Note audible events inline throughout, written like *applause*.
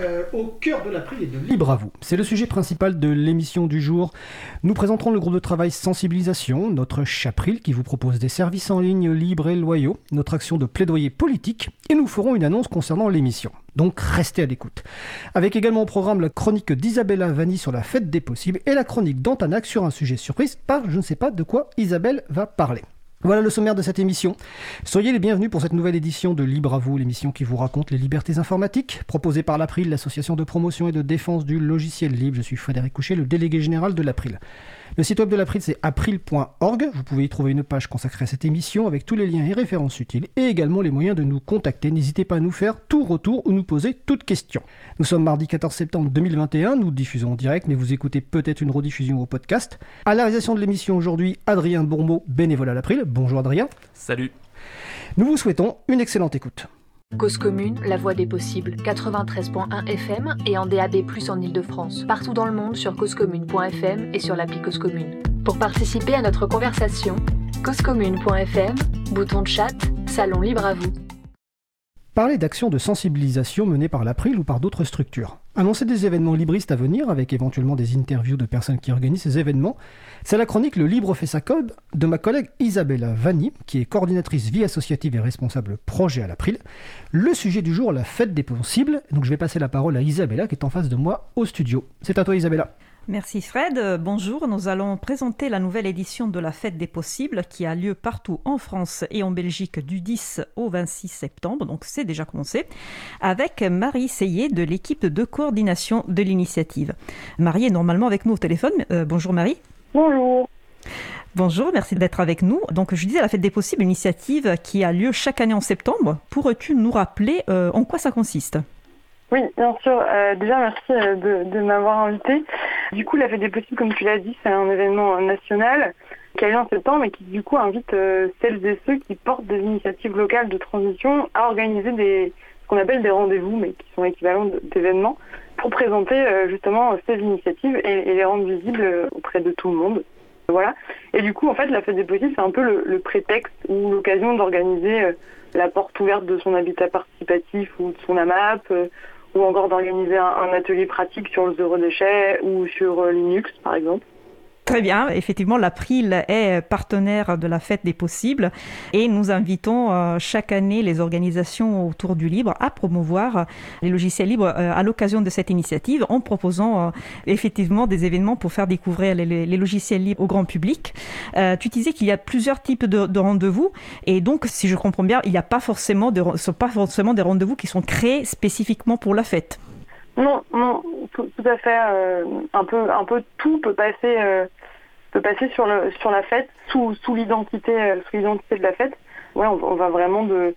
Euh, au cœur de l'April et de Libre à vous. C'est le sujet principal de l'émission du jour. Nous présenterons le groupe de travail Sensibilisation, notre Chapril qui vous propose des services en ligne libres et loyaux, notre action de plaidoyer politique, et nous ferons une annonce concernant l'émission. Donc restez à l'écoute. Avec également au programme la chronique d'Isabella Vanni sur la fête des possibles et la chronique d'Antanac sur un sujet surprise par je ne sais pas de quoi Isabelle va parler. Voilà le sommaire de cette émission. Soyez les bienvenus pour cette nouvelle édition de Libre à vous, l'émission qui vous raconte les libertés informatiques, proposée par l'April, l'association de promotion et de défense du logiciel libre. Je suis Frédéric Couchet, le délégué général de l'April. Le site web de l'April, c'est april.org. Vous pouvez y trouver une page consacrée à cette émission avec tous les liens et références utiles et également les moyens de nous contacter. N'hésitez pas à nous faire tout retour ou nous poser toute question. Nous sommes mardi 14 septembre 2021. Nous diffusons en direct, mais vous écoutez peut-être une rediffusion au podcast. À la réalisation de l'émission aujourd'hui, Adrien Bourmeau, bénévole à l'April. Bonjour Adrien. Salut. Nous vous souhaitons une excellente écoute. Cause commune, la voix des possibles, 93.1 FM et en DAB+, en Ile-de-France. Partout dans le monde sur causecommune.fm et sur l'appli Cause Commune. Pour participer à notre conversation, causecommune.fm, bouton de chat, salon libre à vous. Parler d'actions de sensibilisation menées par l'April ou par d'autres structures. Annoncer des événements libristes à venir, avec éventuellement des interviews de personnes qui organisent ces événements, c'est la chronique Le Libre fait sa code de ma collègue Isabella Vanni, qui est coordinatrice vie associative et responsable projet à l'April. Le sujet du jour, la fête des possibles. Donc je vais passer la parole à Isabella qui est en face de moi au studio. C'est à toi Isabella. Merci Fred. Bonjour, nous allons présenter la nouvelle édition de la Fête des Possibles qui a lieu partout en France et en Belgique du 10 au 26 septembre, donc c'est déjà commencé, avec Marie Seyé de l'équipe de coordination de l'initiative. Marie est normalement avec nous au téléphone. Euh, bonjour Marie. Bonjour. Bonjour, merci d'être avec nous. Donc, je disais la Fête des Possibles, initiative qui a lieu chaque année en septembre. Pourrais-tu nous rappeler euh, en quoi ça consiste? Oui, bien sûr. Euh, déjà, merci de, de m'avoir invité. Du coup, la Fête des Possibles, comme tu l'as dit, c'est un événement national qui a lieu en septembre et qui, du coup, invite celles et ceux qui portent des initiatives locales de transition à organiser ce qu'on appelle des rendez-vous, mais qui sont équivalents d'événements, pour présenter justement ces initiatives et, les rendre visibles auprès de tout le monde. Voilà. Et du coup, en fait, la fête des possibles, c'est un peu le, le prétexte ou l'occasion d'organiser euh, la porte ouverte de son habitat participatif ou de son AMAP, euh, ou encore d'organiser un, atelier pratique sur le zéro déchet ou sur euh, Linux, par exemple. Très bien, effectivement, l'April est partenaire de la Fête des Possibles et nous invitons euh, chaque année les organisations autour du libre à promouvoir les logiciels libres euh, à l'occasion de cette initiative en proposant euh, effectivement des événements pour faire découvrir les, logiciels libres au grand public. tu disais qu'il y a plusieurs types de, de rendez-vous et donc, si je comprends bien, il n'y a pas forcément, sont pas forcément des rendez-vous qui sont créés spécifiquement pour la fête. Non, non, tout, à fait. Un peu, un peu tout peut passer, peut passer sur le, sur la fête, sous, sous l'identité, euh, sous l'identité de la fête. Ouais, on, on va vraiment de,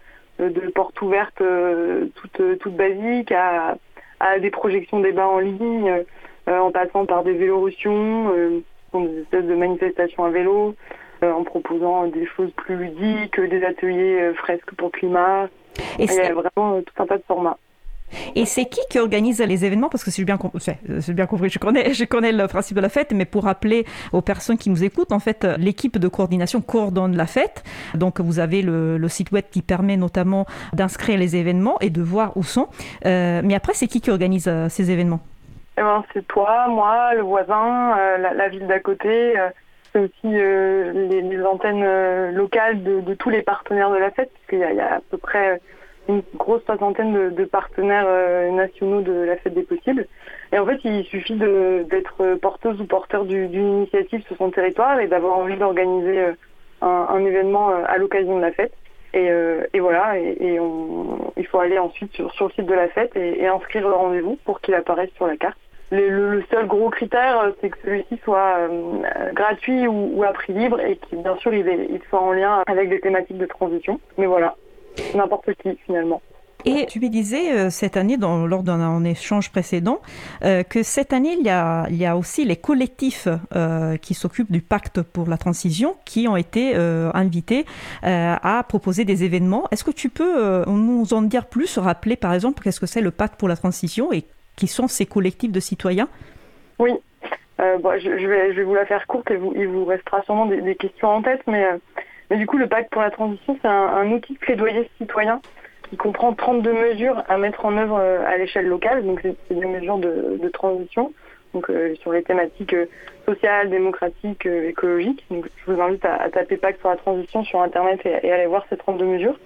portes ouvertes euh, toutes, toutes basiques à, à des projections débats en ligne, euh, en passant par des vélorutions, des espèces de manifestations à vélo, en proposant des choses plus ludiques, des ateliers fresques pour climat. Et Il y a vraiment tout un tas de formats. Et c'est qui qui organise les événements? Parce que c'est bien, c'est bien compris, je connais, le principe de la fête, mais pour rappeler aux personnes qui nous écoutent, en fait, l'équipe de coordination coordonne la fête. Donc, vous avez le, site web qui permet notamment d'inscrire les événements et de voir où sont. Euh, mais après, c'est qui qui organise euh, ces événements? Eh ben, C'est toi, moi, le voisin, euh, la, ville d'à côté. c'est aussi les, antennes locales de, de, tous les partenaires de la fête, puisqu'il y, y, a à peu près une grosse soixantaine de, de partenaires euh, nationaux de la fête des possibles. Et en fait, il suffit d'être porteuse ou porteur d'une initiative sur son territoire et d'avoir envie d'organiser euh, un, un, événement euh, à l'occasion de la fête. Et, euh, et voilà, et, et on, il faut aller ensuite sur, sur, le site de la fête et, et inscrire le rendez-vous pour qu'il apparaisse sur la carte. Le, le, seul gros critère, c'est que celui-ci soit euh, gratuit ou, ou, à prix libre et qu'il, bien sûr, il, est, il soit en lien avec des thématiques de transition. Mais voilà, n'importe qui finalement. Et tu me disais euh, cette année, dans, lors d'un échange précédent, euh, que cette année, il y, a, il y a aussi les collectifs euh, qui s'occupent du pacte pour la transition qui ont été invités à proposer des événements. Est-ce que tu peux nous en dire plus, rappeler par exemple qu'est-ce que c'est le pacte pour la transition et qui sont ces collectifs de citoyens? Oui, bon, je, vais, je vais vous la faire courte et vous, il vous restera sûrement des, questions en tête, mais, mais du coup, le pacte pour la transition, c'est un, outil de plaidoyer citoyen qui comprend 32 mesures à mettre en œuvre euh, à l'échelle locale. Donc, c'est des mesures de, transition euh, sur les thématiques euh, sociales, démocratiques, écologiques. Donc, je vous invite à, taper pacte sur la transition sur Internet et, aller voir ces 32 mesures.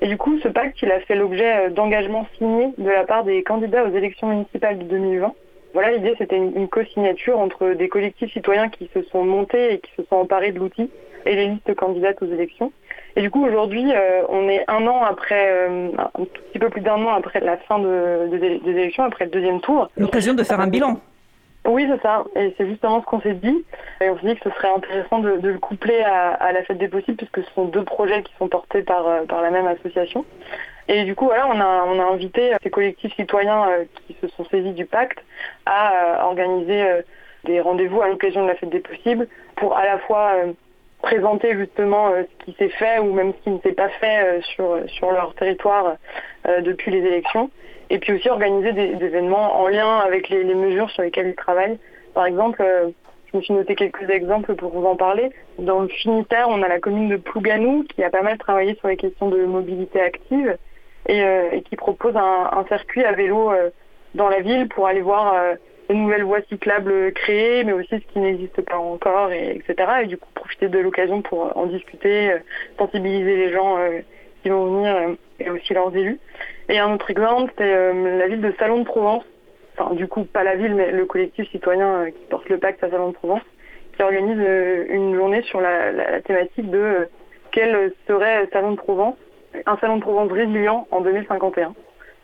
Et du coup, ce pacte, il a fait l'objet d'engagements signés de la part des candidats aux élections municipales de 2020. Voilà, l'idée, c'était une co-signature entre des collectifs citoyens qui se sont montés et qui se sont emparés de l'outil et les listes candidates aux élections. Et du coup, aujourd'hui, euh, on est un an après, euh, un petit peu plus d'un an après la fin de, des élections, après le deuxième tour. L'occasion de faire un bilan. Oui, c'est ça. Et c'est justement ce qu'on s'est dit. Et on s'est dit que ce serait intéressant de, le coupler à, la fête des possibles, puisque ce sont deux projets qui sont portés par, euh, par la même association. Et du coup, voilà, on a, on a invité ces collectifs citoyens qui se sont saisis du pacte à organiser des rendez-vous à l'occasion de la fête des possibles pour à la fois présenter justement euh, ce qui s'est fait ou même ce qui ne s'est pas fait euh, sur, sur leur territoire euh, depuis les élections. Et puis aussi organiser des, événements en lien avec les, mesures sur lesquelles ils travaillent. Par exemple, je me suis noté quelques exemples pour vous en parler. Dans le Finitaire, on a la commune de Plouganou qui a pas mal travaillé sur les questions de mobilité active et, qui propose un, un, circuit à vélo dans la ville pour aller voir de nouvelles voies cyclables créées, mais aussi ce qui n'existe pas encore, et, etc. Et du coup, profiter de l'occasion pour en discuter, euh, sensibiliser les gens euh, qui vont venir euh, et aussi leurs élus. Et un autre exemple, c'est la ville de Salon de Provence. Enfin, du coup, pas la ville, mais le collectif citoyen qui porte le pacte à Salon de Provence, qui organise une journée sur la, la thématique de quel serait Salon de Provence, un Salon de Provence résilient en 2051.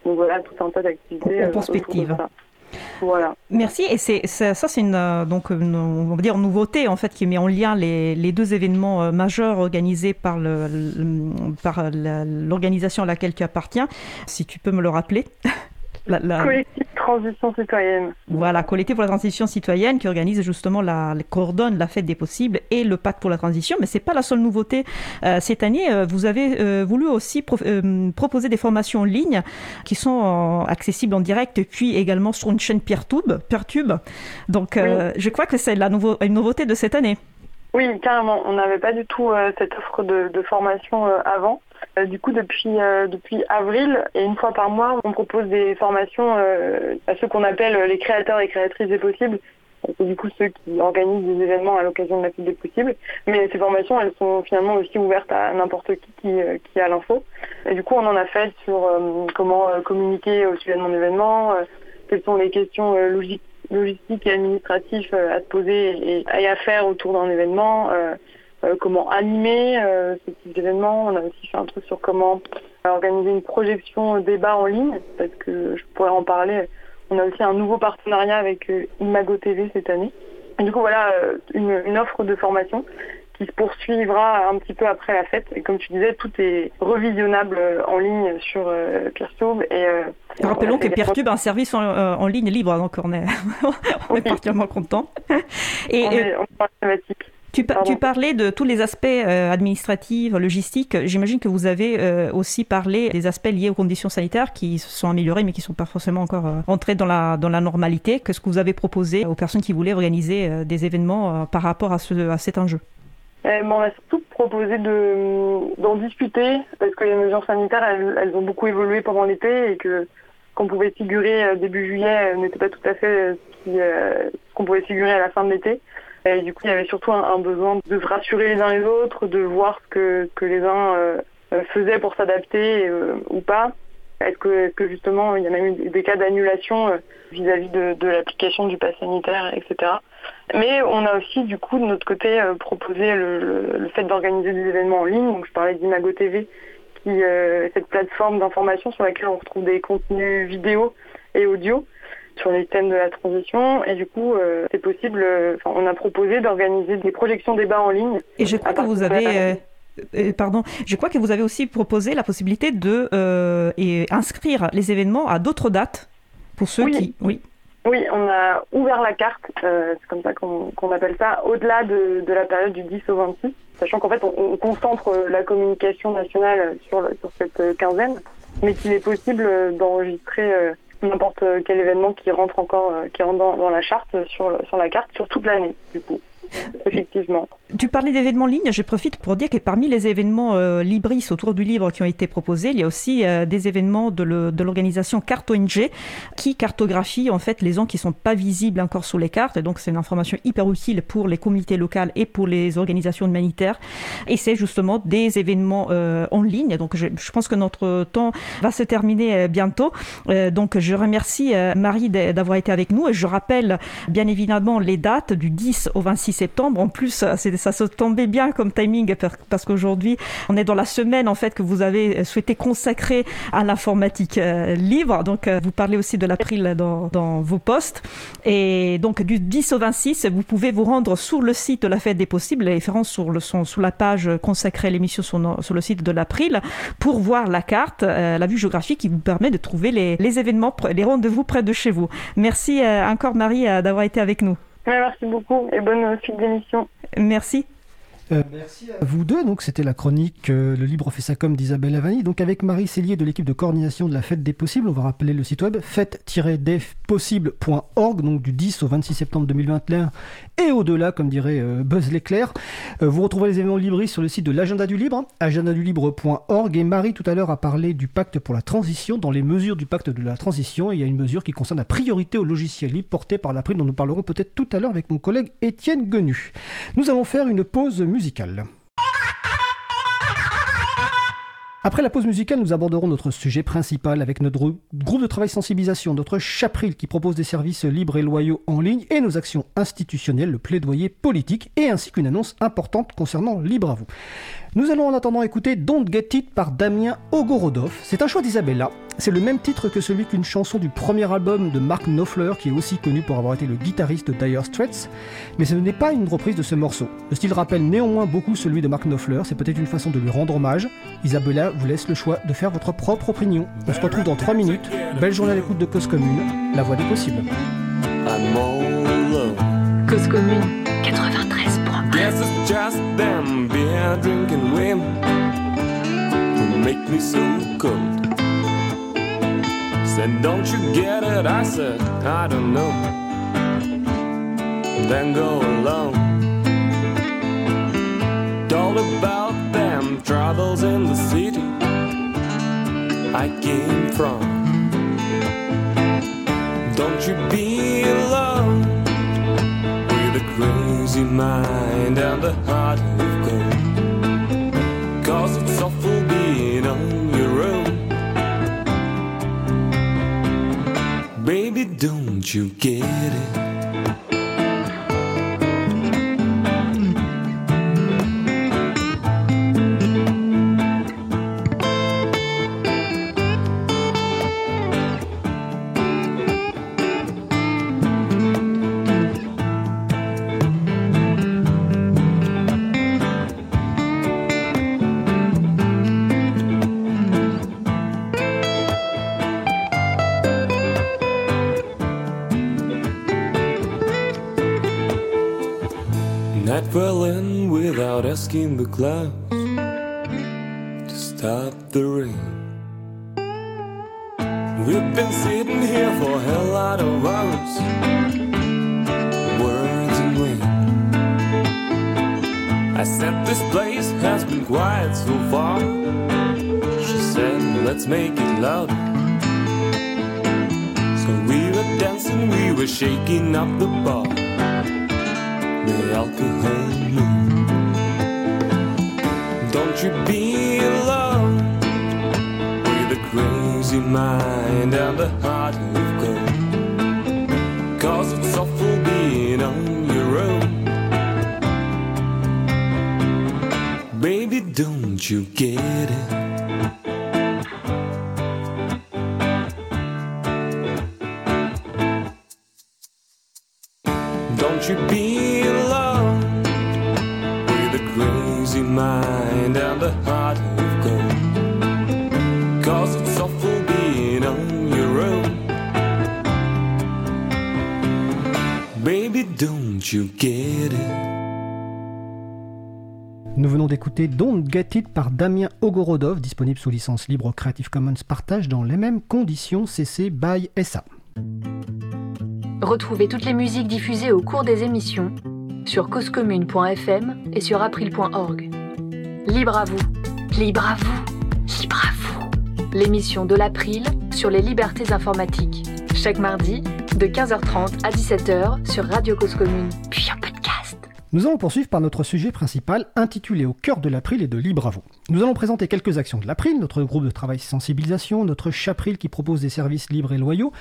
Donc voilà, tout un tas d'activités. En perspective. Voilà. Merci. Et c'est ça, c'est une euh, donc une, on va dire nouveauté en fait qui met en lien les, les deux événements euh, majeurs organisés par le, par l'organisation à laquelle tu appartiens. Si tu peux me le rappeler. *laughs* La, Collectif Transition Citoyenne. Voilà, Collectif pour la Transition Citoyenne qui organise justement la, coordonne la fête des possibles et le pacte pour la transition. Mais c'est pas la seule nouveauté. Euh, cette année, euh, vous avez euh, voulu aussi proposer des formations en ligne qui sont accessibles en direct et puis également sur une chaîne Peertube. Peertube. Donc, je crois que c'est la nouveau, une nouveauté de cette année. Oui, carrément. On n'avait pas du tout cette offre de, de formation avant. Euh, du coup, depuis, euh, depuis avril, et une fois par mois, on propose des formations euh, à ceux qu'on appelle les créateurs et créatrices des possibles. C'est du coup ceux qui organisent des événements à l'occasion de la fête des possibles. Mais ces formations, elles sont finalement aussi ouvertes à n'importe qui qui, qui a l'info. Et du coup, on en a fait sur comment communiquer au sujet de mon événement, quelles sont les questions logistiques et administratives à se poser et, et à faire autour d'un événement. Euh, comment animer euh, ce type d'événement. On a aussi fait un truc sur comment organiser une projection débat en ligne, parce que je pourrais en parler. On a aussi un nouveau partenariat avec euh, Imago TV cette année. Et du coup, voilà une, une offre de formation qui se poursuivra un petit peu après la fête. Et comme tu disais, tout est revisionnable en ligne sur euh, Peertube. Et, Rappelons que Peertube est un service en, en, ligne libre, donc on est, *laughs* on est particulièrement content. Et, on est, on est tu, tu, parlais de tous les aspects euh, administratifs, logistiques. J'imagine que vous avez euh, aussi parlé des aspects liés aux conditions sanitaires qui se sont améliorés mais qui ne sont pas forcément encore euh, dans la, dans la normalité. Qu'est-ce que vous avez proposé aux personnes qui voulaient organiser des événements par rapport à, ce, à cet enjeu? Eh, On a surtout proposé d'en discuter parce que les mesures sanitaires, elles, elles ont beaucoup évolué pendant l'été et que qu'on pouvait figurer début juillet n'était pas tout à fait ce qu'on pouvait figurer à la fin de l'été. Et du coup, il y avait surtout un, besoin de se rassurer les uns les autres, de voir ce que, que les uns euh, euh, faisaient pour s'adapter euh, ou pas. Est-ce que, que, justement, il y a même eu des cas d'annulation vis-à-vis de, de l'application du pass sanitaire, etc. Mais on a aussi, du coup, de notre côté, proposé le, le, fait d'organiser des événements en ligne. Donc, je parlais d'Imago TV, qui est cette plateforme d'information sur laquelle on retrouve des contenus vidéo et audio sur les thèmes de la transition. Et du coup, euh, c'est possible, euh, on a proposé d'organiser des projections débats en ligne. Et je crois que vous avez, euh, pardon, je crois que vous avez aussi proposé la possibilité de et inscrire les événements à d'autres dates pour ceux qui. Oui. Oui, on a ouvert la carte, c'est comme ça qu'on appelle ça, au-delà de, la période du 10 au 26, sachant qu'en fait on, concentre la communication nationale sur, sur cette quinzaine, mais qu'il est possible d'enregistrer n'importe quel événement qui rentre encore, qui rentre dans, dans la charte sur, sur la carte sur toute l'année, du coup. *laughs* Effectivement. Tu parlais d'événements en ligne, je profite pour dire que parmi les événements euh, Libris autour du livre qui ont été proposés, il y a aussi euh, des événements de l'organisation Carte ONG qui cartographie en fait les zones qui sont pas visibles encore sur les cartes. Donc c'est une information hyper utile pour les communautés locales et pour les organisations humanitaires. Et c'est justement des événements euh, en ligne. Donc je, je, pense que notre temps va se terminer bientôt. donc je remercie Marie d'avoir été avec nous et je rappelle bien évidemment les dates du 10 au 26 En plus, ça se tombait bien comme timing parce qu'aujourd'hui, on est dans la semaine en fait que vous avez souhaité consacrer à l'informatique euh, libre. Donc, euh, vous parlez aussi de l'April dans, vos posts. Et donc, du 10 au 26, vous pouvez vous rendre sur le site de la Fête des Possibles. Les références sur sous la page consacrée à l'émission sur, sur, le site de l'April pour voir la carte, euh, la vue géographique qui vous permet de trouver les événements, les rendez-vous près de chez vous. Merci encore Marie d'avoir été avec nous merci beaucoup et bonne suite d'émission. Merci. Euh, merci à vous deux. Donc, c'était la chronique euh, Le Libre fait sa com d'Isabelle Lavani. Donc, avec Marie Cellier de l'équipe de coordination de la Fête des Possibles, on va rappeler le site web fête-des-possibles.org, donc du 10 au 26 septembre 2021 et au-delà, comme dirait euh, Buzz l'éclair. vous retrouvez les événements Libris sur le site de l'Agenda du Libre, agendadulibre.org. Et Marie, tout à l'heure, a parlé du pacte pour la transition. Dans les mesures du pacte de la transition, il y a une mesure qui concerne la priorité au logiciel libre portée par la prime, dont nous parlerons peut-être tout à l'heure avec mon collègue Étienne Genu. Nous allons faire une pause musicale musicale après la pause musicale, nous aborderons notre sujet principal avec notre groupe de travail sensibilisation, notre chapril qui propose des services libres et loyaux en ligne et nos actions institutionnelles, le plaidoyer politique et ainsi qu'une annonce importante concernant Libre à vous. Nous allons en attendant écouter Don't Get It par Damien Ogorodov. C'est un choix d'Isabella. C'est le même titre que celui qu'une chanson du premier album de Mark Knopfler, qui est aussi connu pour avoir été le guitariste de Dire Straits. Mais ce n'est pas une reprise de ce morceau. Le style rappelle néanmoins beaucoup celui de Mark Knopfler. C'est peut-être une façon de lui rendre hommage. Isabella vous laisse le choix de faire votre propre opinion. On se retrouve dans 3 minutes. Belle journée à l'écoute de Cause Commune, la voix des possibles. Cause Commune 93. Guess it's just them beer drinking women who make me so cold. Said, don't you get it? I said, I don't know. Then go alone. Told about them troubles in the city I came from. Don't you be alone with a crazy mind and a heart of gold. Cause it's awful being on your own. Baby, don't you get it? Asking the clouds to stop the rain. We've been sitting here for a hell lot of hours, words and wind. I said this place has been quiet so far. She said, let's make it louder. So we were dancing, we were shaking up the bar. The alcohol. Don't you be alone with a crazy mind and a heart of gold. Cause it's awful being on your own. Baby, don't you get it? Get par Damien Ogorodov, disponible sous licence libre Creative Commons partage dans les mêmes conditions CC by SA. Retrouvez toutes les musiques diffusées au cours des émissions sur causecommune.fm et sur april.org. Libre à vous, libre à vous, libre à vous. L'émission de l'April sur les libertés informatiques. Chaque mardi, de 15h30 à 17h sur Radio Cause Commune. Puis en podcast. Nous allons poursuivre par notre sujet principal intitulé Au cœur de l'April et de vous. Nous allons présenter quelques actions de l'April, notre groupe de travail sensibilisation, notre chapril qui propose des services libres et loyaux,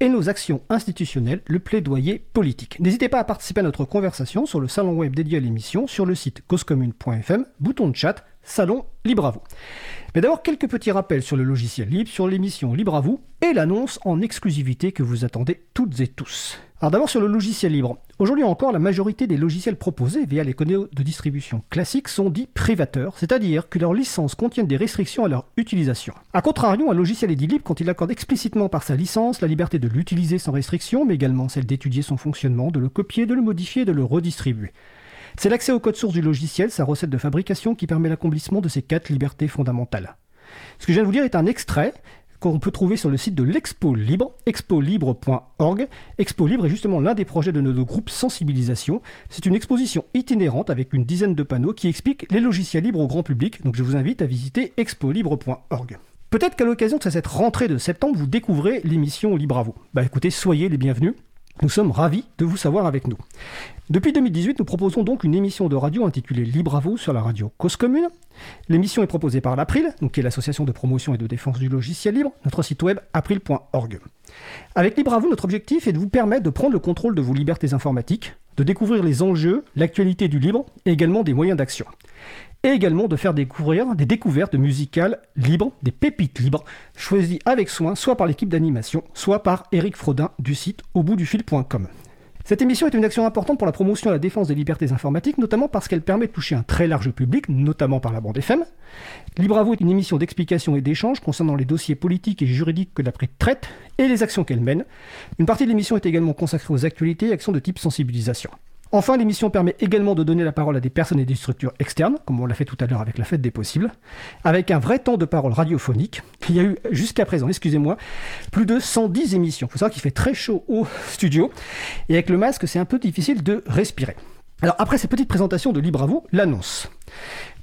et nos actions institutionnelles, le plaidoyer politique. N'hésitez pas à participer à notre conversation sur le salon web dédié à l'émission, sur le site causecommune.fm, bouton de chat, salon libre à vous. Mais d'abord, quelques petits rappels sur le logiciel libre, sur l'émission Libre à vous et l'annonce en exclusivité que vous attendez toutes et tous. Alors d'abord sur le logiciel libre. Aujourd'hui encore, la majorité des logiciels proposés via les canaux de distribution classiques sont dits privateurs, c'est-à-dire que leurs licences contiennent des restrictions à leur utilisation. A contrario, un logiciel est dit libre quand il accorde explicitement par sa licence la liberté de l'utiliser sans restriction, mais également celle d'étudier son fonctionnement, de le copier, de le modifier de le redistribuer. C'est l'accès au code source du logiciel, sa recette de fabrication, qui permet l'accomplissement de ces quatre libertés fondamentales. Ce que je viens de vous dire est un extrait qu'on peut trouver sur le site de l'Expo Libre, expolibre.org. Expo Libre est justement l'un des projets de notre groupe Sensibilisation. C'est une exposition itinérante avec une dizaine de panneaux qui expliquent les logiciels libres au grand public, donc je vous invite à visiter expolibre.org. Peut-être qu'à l'occasion de cette rentrée de septembre, vous découvrez l'émission Libre à vous. Bah écoutez, soyez les bienvenus. Nous sommes ravis de vous savoir avec nous. Depuis 2018, nous proposons donc une émission de radio intitulée Libre à vous sur la radio Cause Commune. L'émission est proposée par l'April, qui est l'association de promotion et de défense du logiciel libre, notre site web april.org. Avec Libre à notre objectif est de vous permettre de prendre le contrôle de vos libertés informatiques, de découvrir les enjeux, l'actualité du libre et également des moyens d'action. Et également de faire découvrir des découvertes musicales libres, des pépites libres, choisies avec soin soit par l'équipe d'animation, soit par Eric Frodin du site au bout. Cette émission est une action importante pour la promotion et la défense des libertés informatiques, notamment parce qu'elle permet de toucher un très large public, notamment par la bande FM. Libre à vous est une émission d'explication et d'échange concernant les dossiers politiques et juridiques que l'après traite et les actions qu'elle mène. Une partie de l'émission est également consacrée aux actualités et actions de type sensibilisation. Enfin, l'émission permet également de donner la parole à des personnes et des structures externes, comme on l'a fait tout à l'heure avec la fête des possibles, avec un vrai temps de parole radiophonique. Il y a eu jusqu'à présent, excusez-moi, plus de 110 émissions. Il faut savoir qu'il fait très chaud au studio, et avec le masque, c'est un peu difficile de respirer. Alors après cette petite présentation de Libre à vous, l'annonce.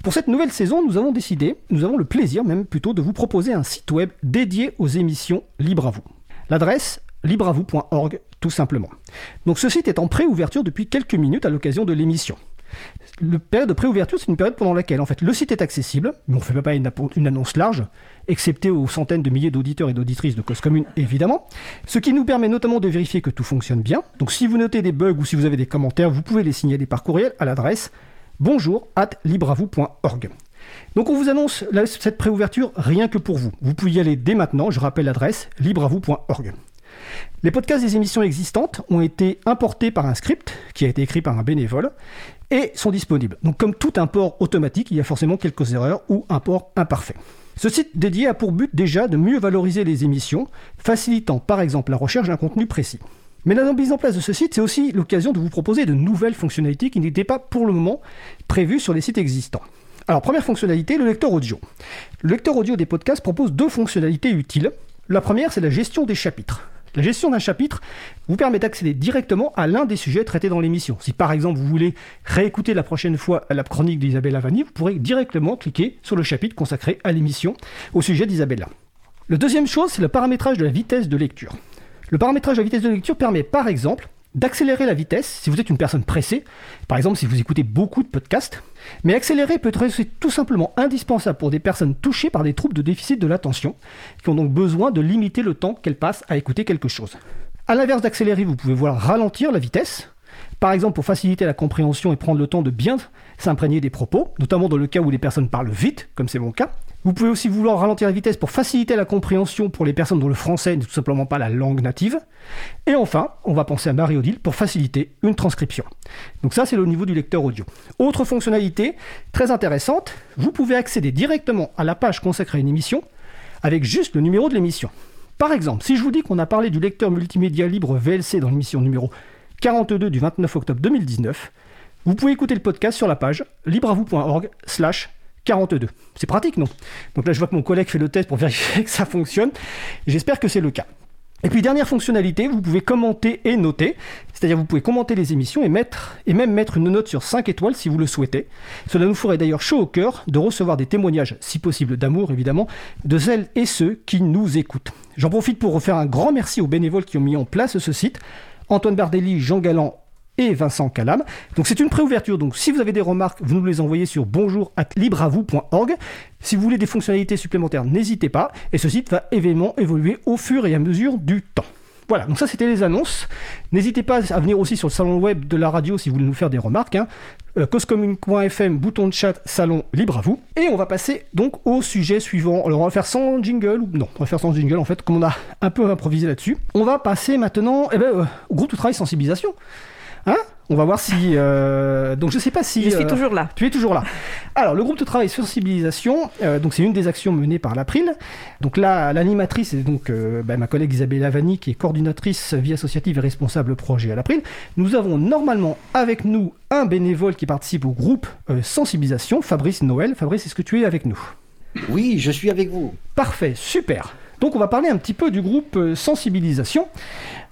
Pour cette nouvelle saison, nous avons décidé, nous avons le plaisir même plutôt de vous proposer un site web dédié aux émissions Libre à vous. L'adresse libreavou.org tout simplement. Donc ce site est en pré-ouverture depuis quelques minutes à l'occasion de l'émission. Le période de pré-ouverture, c'est une période pendant laquelle en fait le site est accessible, mais on ne fait pas une, annonce large, excepté aux centaines de milliers d'auditeurs et d'auditrices de Cause Commune, évidemment. Ce qui nous permet notamment de vérifier que tout fonctionne bien. Donc si vous notez des bugs ou si vous avez des commentaires, vous pouvez les signaler par courriel à l'adresse bonjour at libreavou.org. Donc on vous annonce cette préouverture rien que pour vous. Vous pouvez y aller dès maintenant, je rappelle l'adresse libreavou.org. Les podcasts des émissions existantes ont été importés par un script qui a été écrit par un bénévole et sont disponibles. Donc comme tout import automatique, il y a forcément quelques erreurs ou un port imparfait. Ce site dédié a pour but déjà de mieux valoriser les émissions, facilitant par exemple la recherche d'un contenu précis. Mais la mise en place de ce site, c'est aussi l'occasion de vous proposer de nouvelles fonctionnalités qui n'étaient pas pour le moment prévues sur les sites existants. Alors première fonctionnalité, le lecteur audio. Le lecteur audio des podcasts propose deux fonctionnalités utiles. La première, c'est la gestion des chapitres. La gestion d'un chapitre vous permet d'accéder directement à l'un des sujets traités dans l'émission. Si par exemple vous voulez réécouter la prochaine fois la chronique d'Isabelle Avani, vous pourrez directement cliquer sur le chapitre consacré à l'émission au sujet d'Isabella. La deuxième chose, c'est le paramétrage de la vitesse de lecture. Le paramétrage de la vitesse de lecture permet par exemple d'accélérer la vitesse si vous êtes une personne pressée, par exemple si vous écoutez beaucoup de podcasts. Mais accélérer peut être tout simplement indispensable pour des personnes touchées par des troubles de déficit de l'attention, qui ont donc besoin de limiter le temps qu'elles passent à écouter quelque chose. A l'inverse d'accélérer, vous pouvez vouloir ralentir la vitesse, par exemple pour faciliter la compréhension et prendre le temps de bien s'imprégner des propos, notamment dans le cas où les personnes parlent vite, comme c'est mon cas. Vous pouvez aussi vouloir ralentir la vitesse pour faciliter la compréhension pour les personnes dont le français n'est tout simplement pas la langue native. Et enfin, on va penser à Marie Odile pour faciliter une transcription. Donc ça, c'est le niveau du lecteur audio. Autre fonctionnalité très intéressante, vous pouvez accéder directement à la page consacrée à une émission avec juste le numéro de l'émission. Par exemple, si je vous dis qu'on a parlé du lecteur multimédia libre VLC dans l'émission numéro 42 du 29 octobre 2019. Vous pouvez écouter le podcast sur la page libreavou.org slash 42. C'est pratique, non? Donc là, je vois que mon collègue fait le test pour vérifier *laughs* que ça fonctionne. J'espère que c'est le cas. Et puis dernière fonctionnalité, vous pouvez commenter et noter, c'est-à-dire vous pouvez commenter les émissions et, même mettre une note sur 5 étoiles si vous le souhaitez. Cela nous ferait d'ailleurs chaud au cœur de recevoir des témoignages, si possible d'amour évidemment, de celles et ceux qui nous écoutent. J'en profite pour refaire un grand merci aux bénévoles qui ont mis en place ce site. Antoine Bardelli, Jean Galland et Vincent Calam. Donc c'est une préouverture, donc si vous avez des remarques, vous nous les envoyez sur bonjour Si vous voulez des fonctionnalités supplémentaires, n'hésitez pas, et ce site va évidemment évoluer au fur et à mesure du temps. Voilà, donc ça c'était les annonces. N'hésitez pas à venir aussi sur le salon web de la radio si vous voulez nous faire des remarques. Hein. Euh, causecommune.fm, bouton de chat, salon libre à vous. Et on va passer donc au sujet suivant. Alors on va faire sans jingle, ou non, on va faire sans jingle en fait, comme on a un peu improvisé là-dessus. On va passer maintenant eh ben, euh, au groupe de travail sensibilisation. Hein on va voir si. Euh, donc je sais pas si. Je suis euh, toujours là. Tu es toujours là. Alors le groupe de travail sensibilisation, euh, donc c'est une des actions menées par l'April. Donc là, l'animatrice est donc bah, ma collègue Isabelle Lavani qui est coordinatrice vie associative et responsable projet à l'April. Nous avons normalement avec nous un bénévole qui participe au groupe sensibilisation, Fabrice Noël. Fabrice, est-ce que tu es avec nous? Oui, je suis avec vous. Parfait, super. Donc on va parler un petit peu du groupe sensibilisation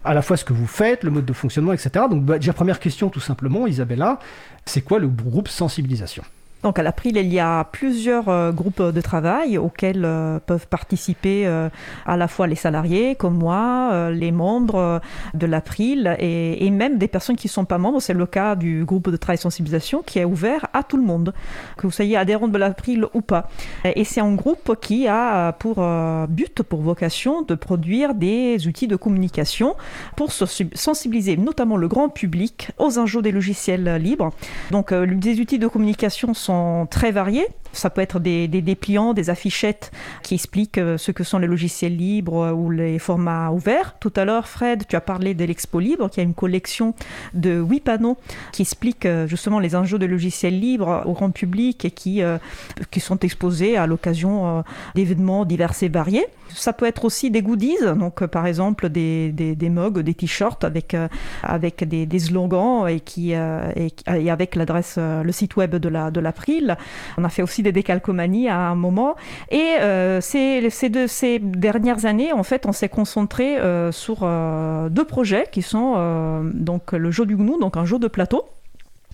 à la fois ce que vous faites, le mode de fonctionnement, etc. Donc bah, déjà première question tout simplement, Isabella, c'est quoi le groupe sensibilisation? Donc à l'April, il y a plusieurs euh, groupes de travail auxquels euh, peuvent participer euh, à la fois les salariés comme moi, les membres de l'April et, et, même des personnes qui ne sont pas membres. C'est le cas du groupe de travail sensibilisation qui est ouvert à tout le monde, que vous soyez adhérent de l'April ou pas. Et c'est un groupe qui a pour but, pour vocation de produire des outils de communication pour sensibiliser notamment le grand public aux enjeux des logiciels libres. Donc des outils de communication sont très variés. Ça peut être des, dépliants, des affichettes qui expliquent euh, ce que sont les logiciels libres ou les formats ouverts. Tout à l'heure, Fred, tu as parlé de l'Expo Libre, qui a une collection de huit panneaux qui expliquent euh, justement les enjeux de logiciels libres au grand public et qui, euh, qui sont exposés à l'occasion d'événements divers et variés. Ça peut être aussi des goodies, donc par exemple des, des, mugs, des t-shirts avec, avec des, slogans et, qui, et, avec l'adresse, le site web de la, de l'April. On a fait aussi des décalcomanies à un moment. Et euh, ces, ces, ces dernières années, en fait, on s'est concentré euh, sur euh, deux projets qui sont donc le jeu du gnou, donc un jeu de plateau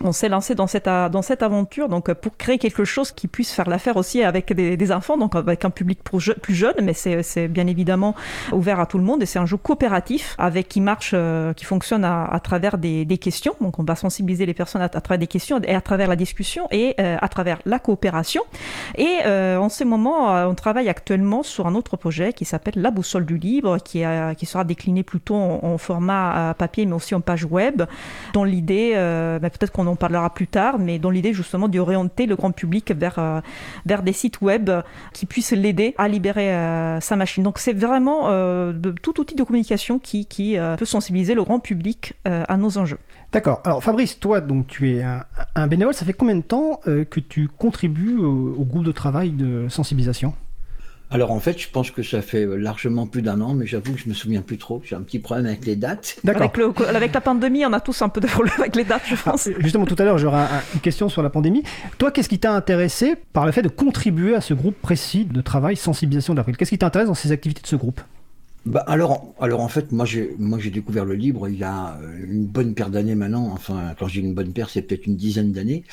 on s'est lancé dans cette, dans cette aventure donc pour créer quelque chose qui puisse faire l'affaire aussi avec des, enfants, donc avec un public plus jeune, mais c'est bien évidemment ouvert à tout le monde et c'est un jeu coopératif avec qui marche, euh, qui fonctionne à, travers des, questions. Donc on va sensibiliser les personnes à, travers des questions et à travers la discussion et euh, à travers la coopération. Et euh, en ce moment, on travaille actuellement sur un autre projet qui s'appelle La boussole du libre, qui, qui sera décliné plutôt en, format papier mais aussi en page web, dont l'idée, bah, peut-être qu'on on parlera plus tard, mais dans l'idée justement d'orienter le grand public vers, euh, vers des sites web qui puissent l'aider à libérer euh, sa machine. Donc c'est vraiment euh, tout outil de communication qui, qui peut sensibiliser le grand public à nos enjeux. D'accord. Alors Fabrice, toi, donc tu es un, bénévole. Ça fait combien de temps que tu contribues au groupe de travail de sensibilisation? Alors en fait, je pense que ça fait largement plus d'un an, mais j'avoue que je me souviens plus trop. J'ai un petit problème avec les dates. Avec, avec, la pandémie, on a tous un peu de problème avec les dates, je ah, pense. justement, tout à l'heure, j'aurai une question sur la pandémie. Toi, qu'est-ce qui t'a intéressé par le fait de contribuer à ce groupe précis de travail sensibilisation d'avril Qu'est-ce qui t'intéresse dans ces activités de ce groupe? Bah alors, alors en fait, moi j'ai, moi j'ai découvert le libre il y a euh, une bonne paire d'années maintenant. Enfin, quand dis une bonne paire, c'est peut-être une dizaine d'années.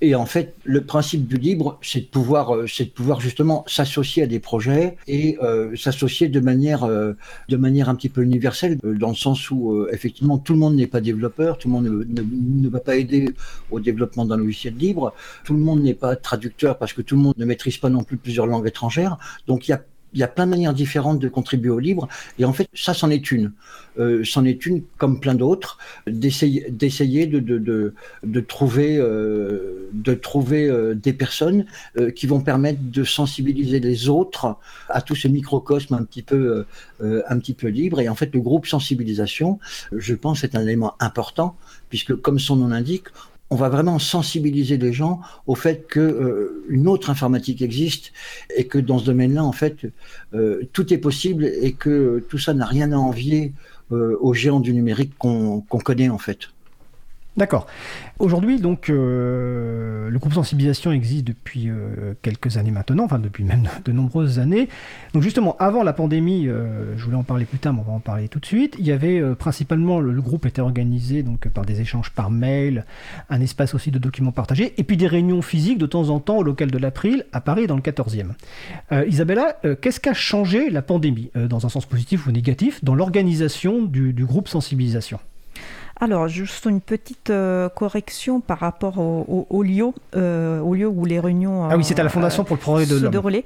Et en fait, le principe du libre, c'est de pouvoir, euh, c'est de pouvoir justement s'associer à des projets et euh, s'associer de manière, de manière un petit peu universelle, dans le sens où effectivement tout le monde n'est pas développeur, tout le monde ne, ne, va pas aider au développement d'un logiciel libre, tout le monde n'est pas traducteur parce que tout le monde ne maîtrise pas non plus plusieurs langues étrangères. Donc il y a il y a plein de manières différentes de contribuer au libre. Et en fait, ça, c'en est une. Euh, c'en est une, comme plein d'autres, d'essayer, d'essayer de, de, de, trouver, euh, de trouver euh, des personnes euh, qui vont permettre de sensibiliser les autres à tout ce microcosme un petit peu, euh, un petit peu libre. Et en fait, le groupe sensibilisation, je pense, est un élément important, puisque comme son nom l'indique, on va vraiment sensibiliser les gens au fait que euh, une autre informatique existe et que dans ce domaine-là, en fait, euh, tout est possible et que tout ça n'a rien à envier aux géants du numérique qu'on connaît en fait. D'accord. Aujourd'hui, donc, euh, le groupe sensibilisation existe depuis euh, quelques années maintenant, enfin depuis même de, nombreuses années. Donc justement, avant la pandémie, euh, je voulais en parler plus tard, mais on va en parler tout de suite. Il y avait principalement le, groupe était organisé donc par des échanges par mail, un espace aussi de documents partagés, et puis des réunions physiques de temps en temps au local de l'April à Paris dans le 14e. Isabella, qu'est-ce qu'a changé la pandémie, dans un sens positif ou négatif, dans l'organisation du groupe sensibilisation? Alors, juste une petite euh, correction par rapport au, au, lieu, euh, au lieu où les réunions. ah oui, c'est à la Fondation pour le progrès de l'homme. relais.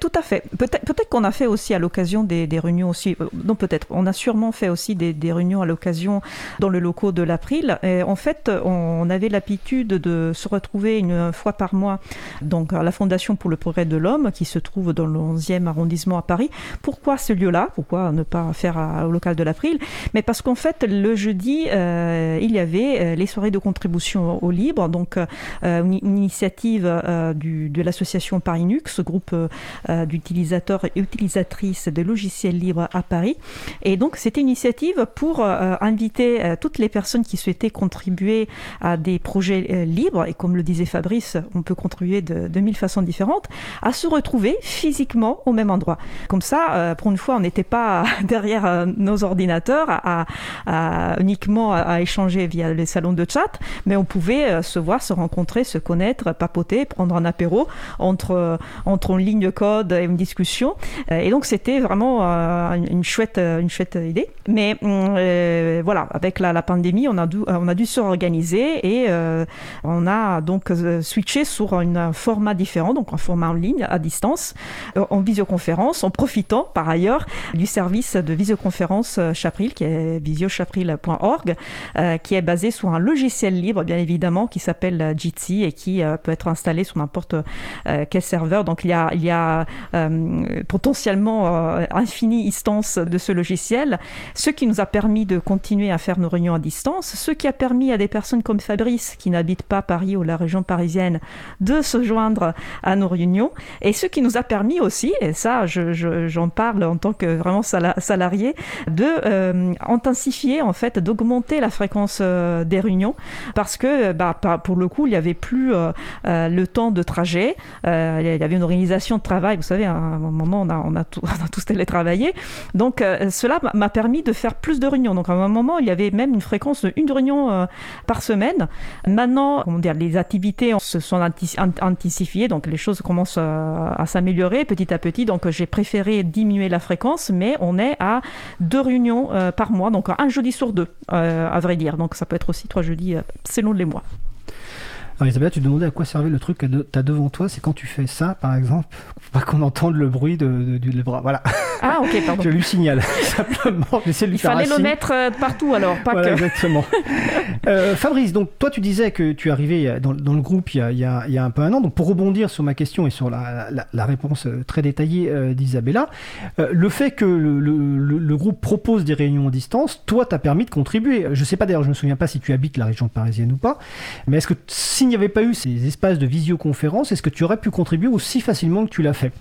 tout à fait. Peut-être peut qu'on a fait aussi à l'occasion des, des, réunions aussi. Euh, non, peut-être. On a sûrement fait aussi des, des réunions à l'occasion dans le locaux de l'April. En fait, on avait l'habitude de se retrouver une fois par mois donc à la Fondation pour le progrès de l'homme qui se trouve dans le 11e arrondissement à Paris. Pourquoi ce lieu-là? Pourquoi ne pas faire au local de l'April? Mais parce qu'en fait, le jeudi. Euh, il y avait euh, les soirées de contribution au libre, donc euh, une, initiative de l'association Parinux, groupe d'utilisateurs et utilisatrices de logiciels libres à Paris. Et donc c'était une initiative pour inviter toutes les personnes qui souhaitaient contribuer à des projets libres, et comme le disait Fabrice, on peut contribuer de, de mille façons différentes, à se retrouver physiquement au même endroit. Comme ça, pour une fois, on n'était pas *laughs* derrière nos ordinateurs à, uniquement à échanger via les salons de chat, mais on pouvait euh, se voir, se rencontrer, se connaître, papoter, prendre un apéro entre, euh, entre une ligne de code et une discussion. Euh, et donc c'était vraiment une, chouette, une chouette idée. Mais voilà, avec la, pandémie, on a dû, on a dû se organiser et on a donc switché sur un format différent, donc un format en ligne, à distance, en visioconférence, en profitant par ailleurs du service de visioconférence Chapril, qui est visiochapril.org, euh, qui est basé sur un logiciel libre, bien évidemment, qui s'appelle euh, Jitsi et qui euh, peut être installé sur n'importe quel serveur. Donc il y a, il y a potentiellement infini instances de ce logiciel, ce qui nous a permis de continuer à faire nos réunions à distance, ce qui a permis à des personnes comme Fabrice, qui n'habitent pas Paris ou la région parisienne, de se joindre à nos réunions, et ce qui nous a permis aussi, et ça j'en parle en tant que vraiment salarié, de intensifier en fait, d'augmenter la fréquence euh, des réunions parce que bah, pour le coup, il n'y avait plus euh, euh, le temps de trajet. il y avait une organisation de travail. Vous savez, à un moment, on a, on a, *laughs* tous télétravaillé. Donc, cela m'a permis de faire plus de réunions. Donc, à un moment, il y avait même une fréquence de une réunion par semaine. Maintenant, comment dire, les activités se sont intensifiées. Donc, les choses commencent à s'améliorer petit à petit. Donc, j'ai préféré diminuer la fréquence, mais on est à deux réunions par mois. Donc, un jeudi sur deux, à vrai dire. Donc ça peut être aussi trois jeudis selon les mois. Alors Isabelle, tu demandais à quoi servait le truc que tu as devant toi, c'est quand tu fais ça, par exemple, pas qu'on entende le bruit de, du bras. Voilà. Ah, ok, pardon. Je lui signale, *laughs* simplement. Il fallait le mettre euh, partout alors, pas voilà, Exactement. *laughs* euh, Fabrice, donc toi, tu disais que tu es arrivé dans, dans le groupe il y, a, il, y a, il y, a, un peu un an. Donc pour rebondir sur ma question et sur la, la, la réponse euh, très détaillée euh, d'Isabella, euh, le fait que le, le, le, groupe propose des réunions à distance, toi, t'as permis de contribuer. Je sais pas d'ailleurs, je me souviens pas si tu habites la région parisienne ou pas, mais est-ce que n'y avait pas eu ces espaces de visioconférence, est-ce que tu aurais pu contribuer aussi facilement que tu l'as fait?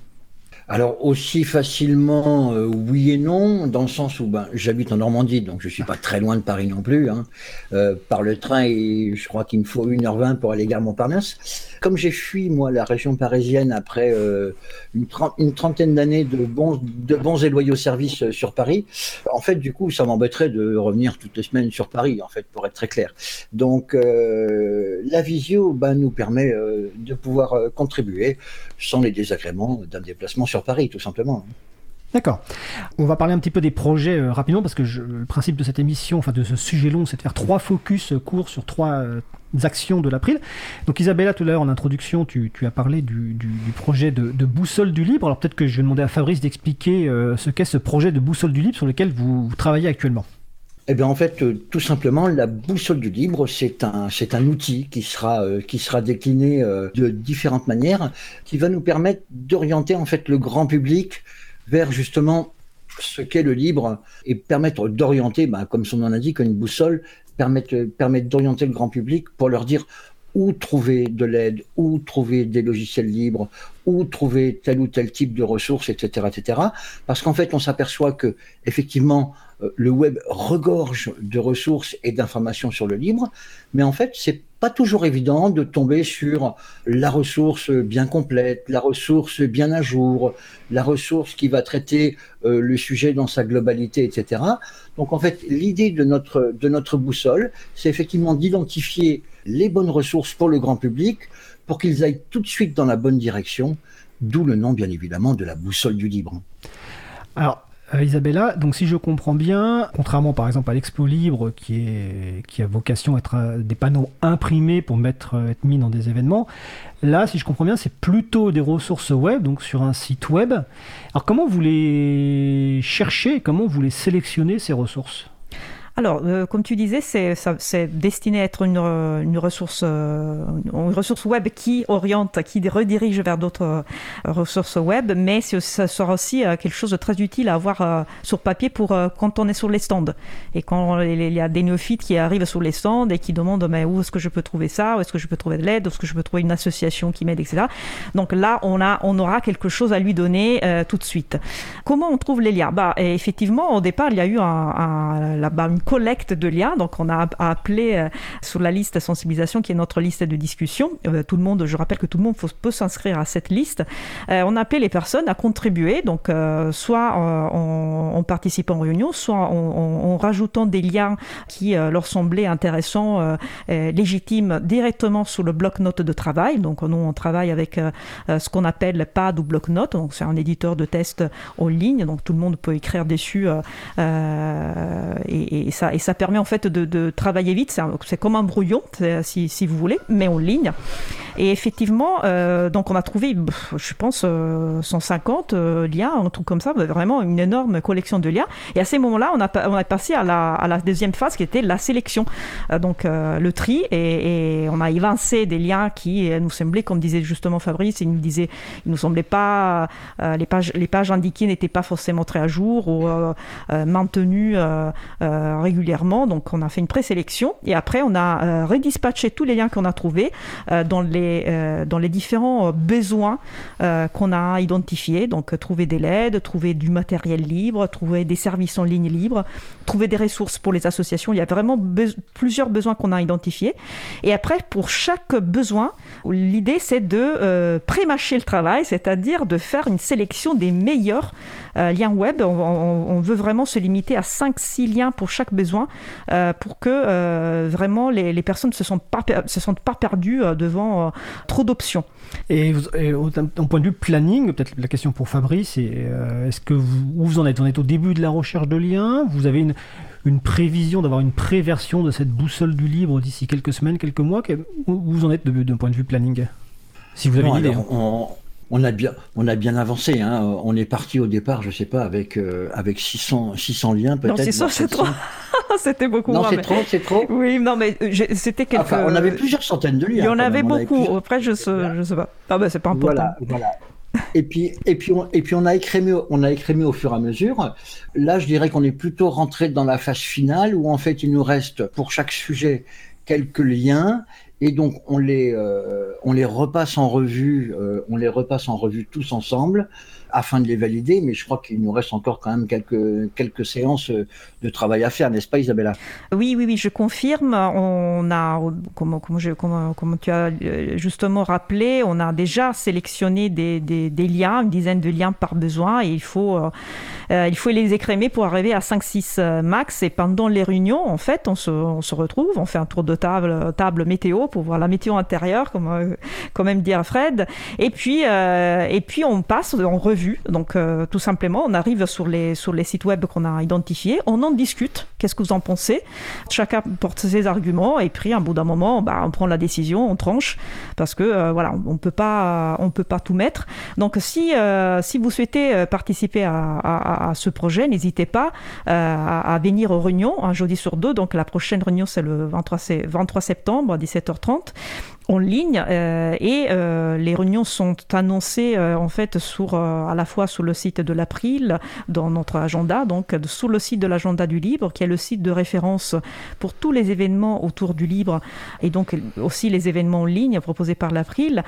Alors aussi facilement, euh, oui et non, dans le sens où ben, j'habite en Normandie, donc je suis pas très loin de Paris non plus. Hein. Euh, par le train, je crois qu'il me faut 1h20 pour aller gare Montparnasse. Comme j'ai fui, moi, la région parisienne après euh, une, trentaine d'années de bons, et loyaux services euh, sur Paris, en fait, du coup, ça m'embêterait de revenir toutes les semaines sur Paris, en fait, pour être très clair. Donc, euh, la visio ben, nous permet de pouvoir contribuer sans les désagréments d'un déplacement sur Paris, tout simplement. D'accord. On va parler un petit peu des projets euh, rapidement parce que le principe de cette émission, enfin de ce sujet long, c'est de faire trois focus courts sur trois euh, actions de l'April. Donc Isabella, tout à l'heure en introduction, tu, as parlé du, projet de, boussole du libre. Alors peut-être que je vais demander à Fabrice d'expliquer euh, ce qu'est ce projet de boussole du libre sur lequel vous, travaillez actuellement. Eh bien, en fait, tout simplement, la boussole du libre, c'est un, outil qui sera, qui sera décliné de différentes manières, qui va nous permettre d'orienter en fait le grand public vers justement ce qu'est le libre et permettre d'orienter, bah, comme son nom l'indique, une boussole, permettre, permettre d'orienter le grand public pour leur dire où trouver de l'aide, où trouver des logiciels libres, où trouver tel ou tel type de ressources, etc., etc. Parce qu'en fait, on s'aperçoit que effectivement, le web regorge de ressources et d'informations sur le libre, mais en fait, c'est pas toujours évident de tomber sur la ressource bien complète, la ressource bien à jour, la ressource qui va traiter euh, le sujet dans sa globalité, etc. Donc en fait, l'idée de notre, de notre boussole, c'est effectivement d'identifier les bonnes ressources pour le grand public pour qu'ils aillent tout de suite dans la bonne direction, d'où le nom bien évidemment de la boussole du libre. Alors, euh, Isabella, donc si je comprends bien, contrairement par exemple à l'Expo Libre qui, a vocation à être euh, des panneaux imprimés pour mettre, euh, être mis dans des événements, là, si je comprends bien, c'est plutôt des ressources web, donc sur un site web. Alors comment vous les cherchez, comment vous les sélectionnez ces ressources? Alors, euh, comme tu disais, c'est destiné à être une, euh, une ressource, euh, une ressource web qui oriente, qui redirige vers d'autres ressources web, mais ça sera aussi quelque chose de très utile à avoir sur papier pour quand on est sur les stands. Et quand il y a des néophytes qui arrivent sur les stands et qui demandent mais où est-ce que je peux trouver ça, où est-ce que je peux trouver de l'aide, où est-ce que je peux trouver une association qui m'aide, etc. Donc là, on, a, on aura quelque chose à lui donner tout de suite. Comment on trouve les liens? Bah, Effectivement, au départ, il y a eu un, un, là-bas collecte de liens. Donc, on a appelé euh, sur la liste sensibilisation, qui est notre liste de discussion. Euh, tout le monde, je rappelle que tout le monde peut s'inscrire à cette liste. Euh, on a appelé les personnes à contribuer, donc soit en, participant en réunion, soit en, rajoutant des liens qui leur semblaient intéressants, légitimes directement sur le bloc-notes de travail. Donc, nous, on travaille avec ce qu'on appelle PAD ou bloc-notes. Donc, c'est un éditeur de test en ligne. Donc, tout le monde peut écrire dessus et, et, et ça permet en fait de, travailler vite. C'est comme un brouillon, si, vous voulez, mais en ligne. Et effectivement, euh, donc on a trouvé, je pense, 150 euh, euh, liens, un truc comme ça, vraiment une énorme collection de liens. Et à ces moments-là, on a, passé à la, à la deuxième phase qui était la sélection. donc le tri, et, on a évincé des liens qui nous semblaient, comme disait justement Fabrice, il nous disait, il nous semblait pas, les, pages, les pages indiquées n'étaient pas forcément très à jour ou maintenues Donc on a fait une présélection et après on a redispatché tous les liens qu'on a trouvés dans les euh, dans les différents euh, besoins euh, qu'on a identifiés. Donc trouver des LED, trouver du matériel libre, trouver des services en ligne libres, trouver des ressources pour les associations. Il y a vraiment plusieurs besoins qu'on a identifiés. Et après, pour chaque besoin, l'idée c'est de pré-mâcher le travail, c'est-à-dire de faire une sélection des meilleurs liens web. On, veut vraiment se limiter à 5-6 liens pour chaque besoin pour que vraiment les, les personnes ne se, sont pas, se sentent pas perdues devant trop d'options. Et, d'un point de vue planning, peut-être la question pour Fabrice, euh, est-ce que vous, où vous en êtes? Vous en êtes au début de la recherche de liens? Vous avez une, une prévision d'avoir une pré-version de cette boussole du libre d'ici quelques semaines, quelques mois? Où vous en êtes d'un point de vue planning? Si vous avez une idée. Hein. On, a bien, on a bien avancé. Hein. On est parti au départ, je sais pas, avec, euh, avec 600, 600 liens peut-être. Non, 600, c'est trop. *laughs* c'était beaucoup non, c'est trop, c'est trop. Oui, non, mais c'était quelques. Enfin, on avait plusieurs centaines de liens. Il y en avait beaucoup. Après, je sais, je sais pas. Ah ben, c'est pas important. Voilà, voilà. Et puis, et puis, on, et puis on a écrémé, on a écrémé au fur et à mesure. Là, je dirais qu'on est plutôt rentré dans la phase finale où en fait, il nous reste pour chaque sujet quelques liens et donc on les, euh, on les repasse en revue, euh, on les repasse en revue tous ensemble afin de les valider, mais je crois qu'il nous reste encore quand même quelques, quelques séances de travail à faire, n'est-ce pas Isabella? Oui, oui, oui, je confirme. On a, comme, tu as euh, justement rappelé, on a déjà sélectionné des, liens, une dizaine de liens par besoin, et il faut, euh, euh, il faut les écrémer pour arriver à 5-6 max. Et pendant les réunions, en fait, on se, on se, retrouve, on fait un tour de table, table météo pour voir la météo intérieure, comme, quand même dire Fred, et puis, et puis on passe en revue. Donc, tout simplement, on arrive sur les, sur les sites web qu'on a identifiés, discute. Qu'est-ce que vous en pensez? Chacun porte ses arguments et puis, à bout d'un moment, bah, on prend la décision, on tranche parce que euh, voilà, on peut pas, on peut pas tout mettre. Donc, si, euh, si vous souhaitez participer à, ce projet, n'hésitez pas à, venir aux réunions un jeudi sur deux. Donc, la prochaine réunion, c'est le 23, 23 septembre à 17h30. En ligne et les réunions sont annoncées en fait sur, à la fois sur le site de l'April, dans notre agenda, donc sur le site de l'agenda du libre, qui est le site de référence pour tous les événements autour du libre et donc aussi les événements en ligne proposés par l'April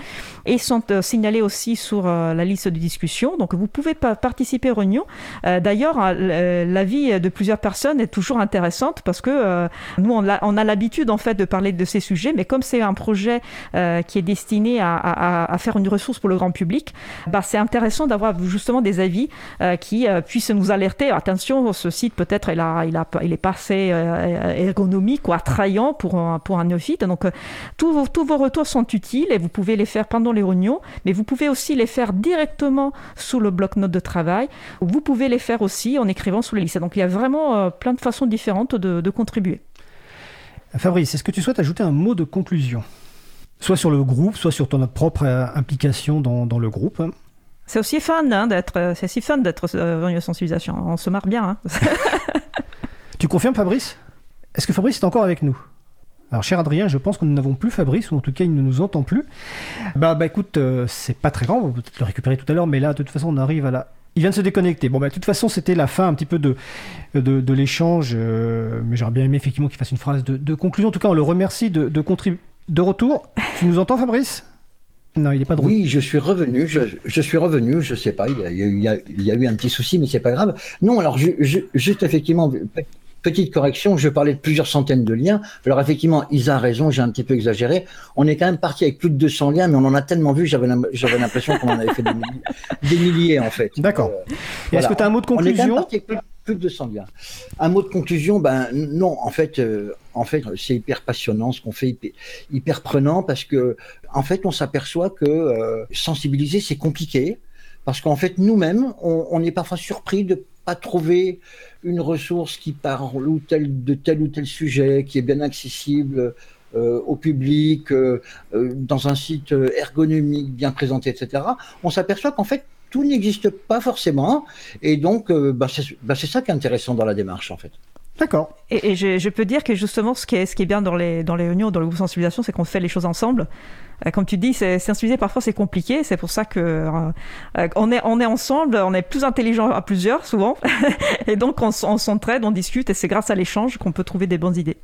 et sont signalés aussi sur la liste de discussion. Donc vous pouvez participer aux réunions. D'ailleurs, l'avis de plusieurs personnes est toujours intéressante parce que nous, on a, on a l'habitude en fait de parler de ces sujets, mais comme c'est un projet euh, qui est destiné à, faire une ressource pour le grand public, bah, c'est intéressant d'avoir justement des avis euh, qui euh, puissent nous alerter. Attention, ce site peut-être il, est pas assez ergonomique ou attrayant pour un, pour. Donc tous vos, tous vos retours sont utiles et vous pouvez les faire pendant les réunions, mais vous pouvez aussi les faire directement sous le bloc-notes de travail. Vous pouvez les faire aussi en écrivant sous les listes. Donc il y a vraiment plein de façons différentes de, de contribuer. Fabrice, est-ce que tu souhaites ajouter un mot de conclusion? Soit sur le groupe, soit sur ton propre euh, implication dans, le groupe c'est aussi fun hein, d'être, euh, c'est si fun d'être euh, venu sensibilisation. On se marre bien. Hein. *laughs* tu confirmes, Fabrice? Est-ce que Fabrice est encore avec nous? Alors, cher Adrien, je pense que nous n'avons plus Fabrice, ou en tout cas, il ne nous entend plus. Bah, bah écoute, c'est pas très grand, on va peut-être le récupérer tout à l'heure, mais là, de toute façon, on arrive à la il vient de se déconnecter. Bon, bah, de toute façon, c'était la fin un petit peu de, de, l'échange. Euh, mais j'aurais bien aimé effectivement qu'il fasse une phrase de, conclusion. En tout cas, on le remercie de, de contribuer. De retour. Tu nous entends, Fabrice? Non, il n'est pas de Oui, je suis revenu. Je, je, suis revenu. Je sais pas. Il y, a, il y a, eu un petit souci, mais c'est pas grave. Non, alors juste effectivement, Petite correction, je parlais de plusieurs centaines de liens. Alors effectivement, Isa a raison, j'ai un petit peu exagéré. On est quand même parti avec plus de 200 liens, mais on en a tellement vu, j'avais l'impression qu'on en avait fait des milliers, en fait. D'accord. Euh, est-ce que tu as un mot de conclusion? Plus, de 200 liens. Un mot de conclusion, ben non, en fait, euh, en fait, c'est hyper passionnant ce qu'on fait, hyper, prenant parce que, en fait, on s'aperçoit que euh, sensibiliser c'est compliqué parce qu'en fait, nous-mêmes, on, est parfois surpris de pas trouver une ressource qui parle ou tel, de tel ou tel sujet, qui est bien accessible euh, au public, dans un site ergonomique bien présenté, etc., on s'aperçoit qu'en fait, tout n'existe pas forcément. Et donc, bah, bah, c'est ça qui est intéressant dans la démarche, en fait. D'accord. Et, je, peux dire que justement, ce qui est, ce qui est bien dans les, dans les réunions, dans le groupe sensibilisation, c'est qu'on fait les choses ensemble. Euh, comme tu dis, sensibiliser parfois c'est compliqué. C'est pour ça que euh, on est on est ensemble, on est plus intelligent à plusieurs souvent, *laughs* et donc on, on s'entraide, on discute, et c'est grâce à l'échange qu'on peut trouver des bonnes idées.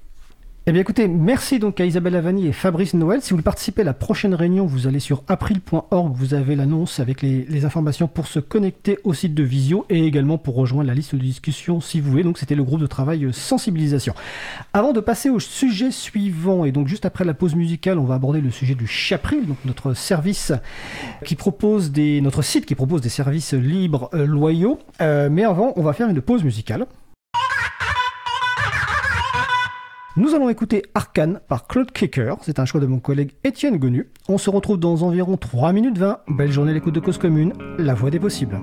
Eh bien écoutez, merci donc à Isabelle Avani et Fabrice Noël. Si vous voulez participer à la prochaine réunion, vous allez sur april.org, vous avez l'annonce avec les, informations pour se connecter au site de Visio et également pour rejoindre la liste de discussion si vous voulez. Donc c'était le groupe de travail sensibilisation. Avant de passer au sujet suivant, et donc juste après la pause musicale, on va aborder le sujet du Chapril, donc notre service qui propose des, notre site qui propose des services libres, euh, loyaux. Euh, mais avant, on va faire une pause musicale. Nous allons écouter Arcane par Claude Kicker. C'est un choix de mon collègue Étienne Gonu. On se retrouve dans environ 3 minutes 20. Belle journée l'écoute de Cause Commune, la voix des possibles.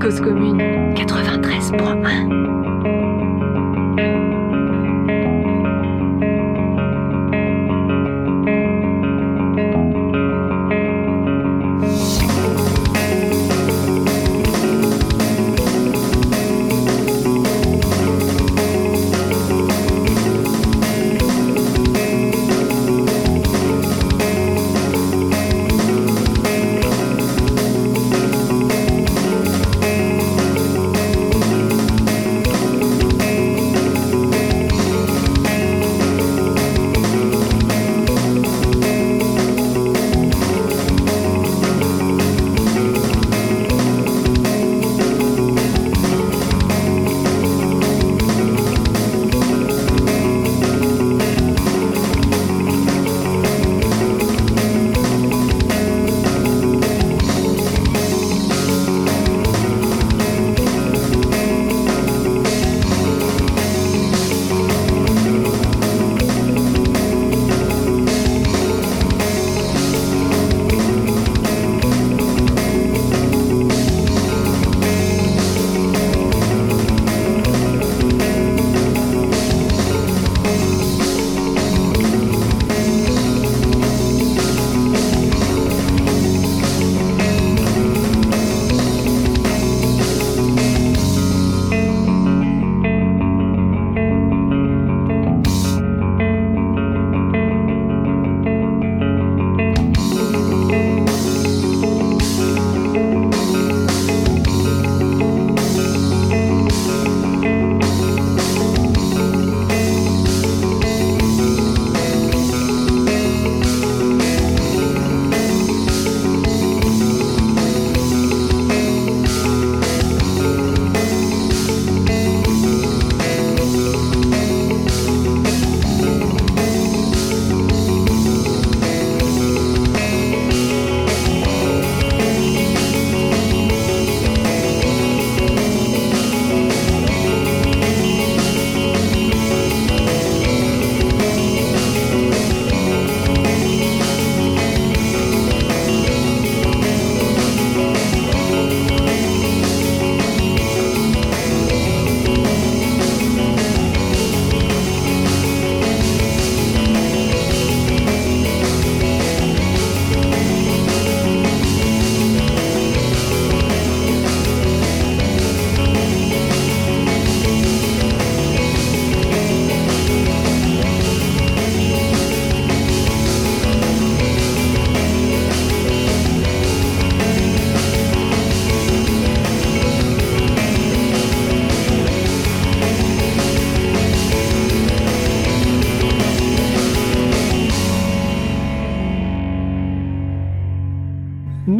Cause Commune 93.1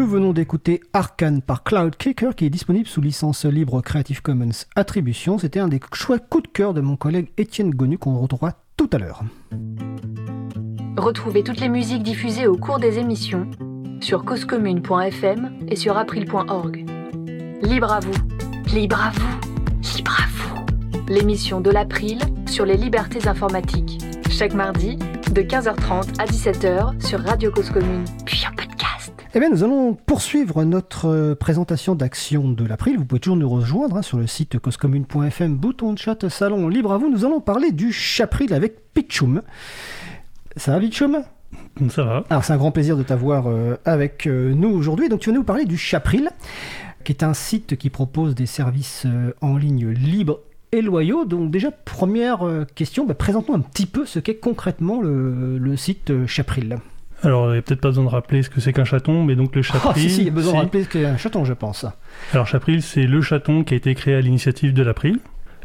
venons d'écouter Arcane par Cloud Kicker qui est disponible sous licence libre Creative Commons Attribution. C'était un des choix coups de cœur de mon collègue Étienne Gonu qu'on retrouvera tout à l'heure. Retrouvez toutes les musiques diffusées au cours des émissions sur causecommune.fm et sur april.org. Libre à vous, libre à vous, libre à vous. L'émission de l'April sur les libertés informatiques. Chaque mardi, de 15h30 à 17h sur Radio Cause Commune. Eh bien, nous allons poursuivre notre euh, présentation d'action de l'April. Vous pouvez toujours nous rejoindre hein, sur le site causecommune.fm, bouton de chat, salon libre à vous. Nous allons parler du Chapril avec Pitchoum. Ça va, Pitchoum Ça va. Alors, c'est un grand plaisir de t'avoir euh, avec euh, nous aujourd'hui. Donc, tu vas nous parler du Chapril, qui est un site qui propose des services euh, en ligne libres et loyaux. Donc, déjà, première question, bah, présente-nous un petit peu ce qu'est concrètement le, le site Chapril. Alors, il n'y a peut-être pas besoin de rappeler ce que c'est qu'un chaton, mais donc le Ah, chapril. si, si, il y a besoin de rappeler ce qu'est un chaton, je pense. Alors, chapril, c'est le chaton qui a été créé à l'initiative de l'April.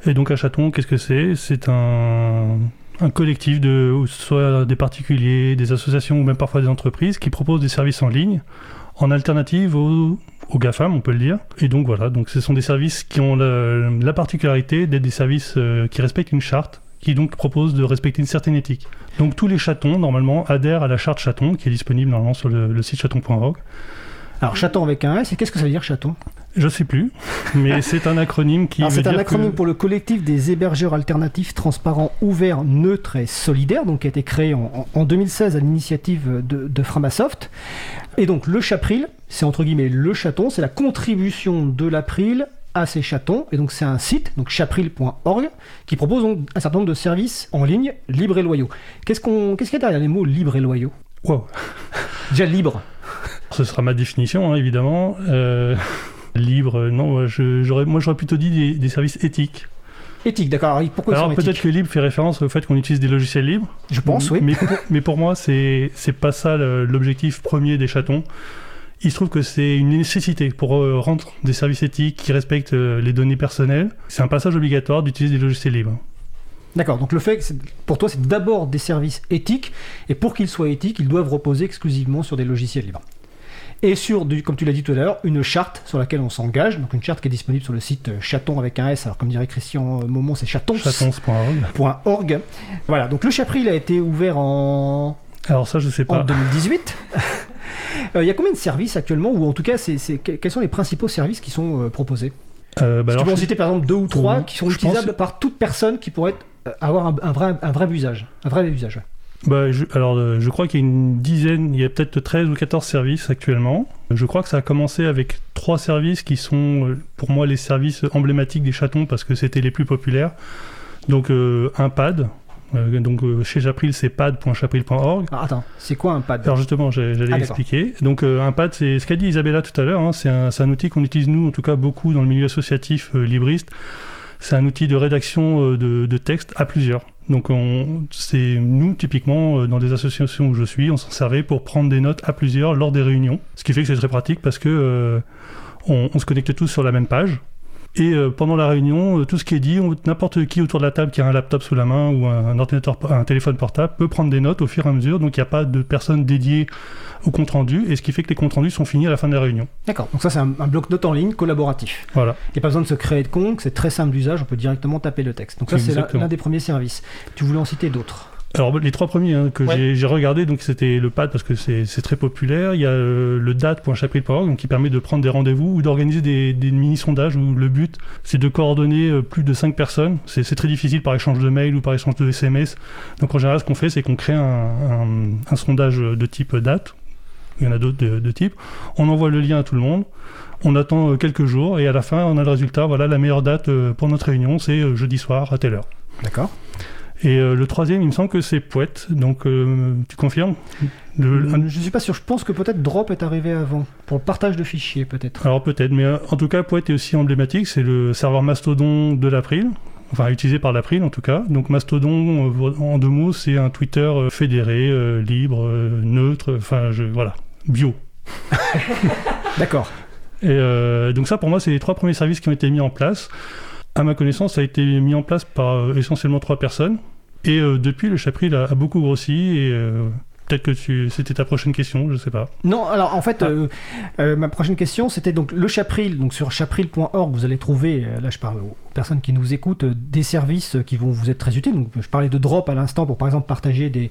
Et donc, un chaton, qu'est-ce que c'est? C'est un, un collectif de soit des particuliers, des associations ou même parfois des entreprises qui proposent des services en ligne en alternative aux, aux GAFAM, on peut le dire. Et donc, voilà, donc ce sont des services qui ont la, la particularité d'être des services euh, qui respectent une charte qui donc propose de respecter une certaine éthique. Donc tous les chatons, normalement, adhèrent à la charte chaton, qui est disponible normalement sur le, le site chaton.org. Alors, chaton avec un S, et qu'est-ce que ça veut dire chaton? Je sais plus, mais *laughs* c'est un acronyme qui c'est un acronyme que- pour le collectif des hébergeurs alternatifs transparents, ouverts, neutres et solidaires, donc qui a été créé en, en 2016 à l'initiative de, de Framasoft. Et donc le Chapril, c'est entre guillemets le chaton, c'est la contribution de l'April à ces chatons. Et donc c'est un site, donc chapril.org, qui propose donc un certain nombre de services en ligne libres et loyaux. Qu'est-ce qu'on, qu'est-ce qu'il y a derrière les mots libres et loyaux? Wow. *laughs* Déjà libre. Ce sera ma définition, hein, évidemment. Euh, libre, non, je- j'aurais, moi j'aurais plutôt dit des, des services éthiques. Éthique, d'accord. Alors, pourquoi ils Alors sont peut-être que libre fait référence au fait qu'on utilise des logiciels libres. Je pense, oui. Mais pour, mais pour moi, c'est c'est pas ça l'objectif premier des chatons. Il se trouve que c'est une nécessité pour euh, rendre des services éthiques qui respectent euh, les données personnelles. C'est un passage obligatoire d'utiliser des logiciels libres. D'accord, donc le fait, que pour toi, c'est d'abord des services éthiques, et pour qu'ils soient éthiques, ils doivent reposer exclusivement sur des logiciels libres. Et sur, du- comme tu l'as dit tout à l'heure, une charte sur laquelle on s'engage, donc une charte qui est disponible sur le site euh, chaton avec un S, alors comme dirait Christian Momon, c'est chatons.org. Chatons.org. Voilà, donc le Chapril a été ouvert en, Alors ça, je sais en pas. *laughs* 2018. Euh, Il y a combien de services actuellement, ou en tout cas, c'est, quels sont les principaux services qui sont euh, proposés? Euh, bah tu peux en citer par exemple deux ou trois Oui, qui sont utilisables pense- par toute personne qui pourrait euh, avoir un, un vrai, un vrai usage. Un vrai usage. ouais. Bah, je, alors, je crois qu'il y a une dizaine, il y a peut-être 13 ou 14 services actuellement. Je crois que ça a commencé avec trois services qui sont, pour moi, les services emblématiques des chatons parce que c'était les plus populaires. Donc, euh, un pad. Euh, donc, euh, chez Chapril, c'est pad.chapril.org. Alors, attends, c'est quoi un pad? Alors justement, j'allais Ah, expliquer. Donc euh, un pad, c'est ce qu'a dit Isabella tout à l'heure. hein, c'est un, outil qu'on utilise nous, en tout cas beaucoup dans le milieu associatif libriste. C'est un outil de rédaction de, de texte à plusieurs. Donc on, c'est nous typiquement dans des associations où je suis, on s'en servait pour prendre des notes à plusieurs lors des réunions. Ce qui fait que c'est très pratique parce que euh, on, on se connecte tous sur la même page. Et euh, pendant la réunion, euh, tout ce qui est dit, n'importe qui autour de la table qui a un laptop sous la main ou un, un ordinateur, un téléphone portable peut prendre des notes au fur et à mesure. Donc il n'y a pas de personne dédiée au compte rendu, et ce qui fait que les comptes rendus sont finis à la fin de la réunion. D'accord, donc ça c'est un, un bloc-notes en ligne collaboratif. Voilà. Il n'y a pas besoin de se créer de compte, c'est très simple d'usage, on peut directement taper le texte. Donc ça c'est l'un des premiers services. Tu voulais en citer d'autres? Alors les trois premiers hein, que Ouais. j'ai- regardé, donc c'était le pad parce que c'est très populaire. Il y a euh, le date.chapril.org donc qui permet de prendre des rendez-vous ou d'organiser des, des mini-sondages où le but c'est de coordonner euh, plus de 5 personnes. C'est très difficile par échange de mails ou par échange de SMS. Donc en général ce qu'on fait c'est qu'on crée un, un- un sondage de type date. Il y en a d'autres de, de type. On envoie le lien à tout le monde. On attend euh, quelques jours et à la fin on a le résultat. Voilà la meilleure date euh, pour notre réunion c'est jeudi soir à telle heure. D'accord. Et euh, le troisième, il me semble que c'est Poète. Donc, euh, tu confirmes Le- Je ne suis pas sûr, je pense que peut-être Drop est arrivé avant, pour le partage de fichiers peut-être. Alors peut-être, mais euh, en tout cas, Poète est aussi emblématique. C'est le serveur Mastodon de l'April. Enfin, utilisé par l'April en tout cas. Donc Mastodon, euh, en deux mots, c'est un Twitter euh, fédéré, euh, libre, euh, neutre, enfin, je, voilà, bio. *laughs* D'accord. Et euh, donc ça, pour moi, c'est les trois premiers services qui ont été mis en place. À ma connaissance, ça a été mis en place par euh, essentiellement trois personnes. Et euh, depuis, le Chapril a, a beaucoup grossi et euh, peut-être que tu... c'était ta prochaine question, je sais pas. Non, alors en fait, Ah. euh, euh, ma prochaine question, c'était donc le Chapril. Donc sur chapril.org, vous allez trouver, là je parle aux personnes qui nous écoutent, des services qui vont vous être très utiles. Donc je parlais de Drop à l'instant pour par exemple partager des,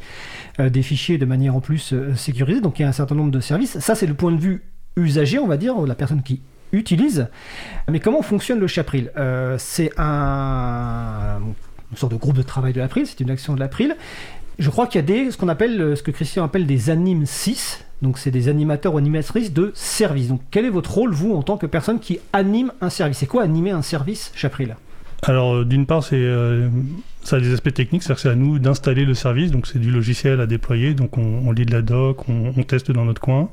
euh, des fichiers de manière en plus sécurisée. Donc il y a un certain nombre de services. Ça, c'est le point de vue usager, on va dire, la personne qui utilise. Mais comment fonctionne le Chapril? Euh, C'est un, une sorte de groupe de travail de l'April, c'est une action de l'April. Je crois qu'il y a des, ce qu'on appelle, ce que Christian appelle des animes 6. Donc, c'est des animateurs ou animatrices de service. Donc, quel est votre rôle, vous, en tant que personne qui anime un service? C'est quoi animer un service, Chapril? Alors, euh, d'une part, c'est, euh, ça a des aspects techniques, c'est-à-dire c'est à nous d'installer le service, donc c'est du logiciel à déployer, donc on, lit de la doc, on, teste dans notre coin.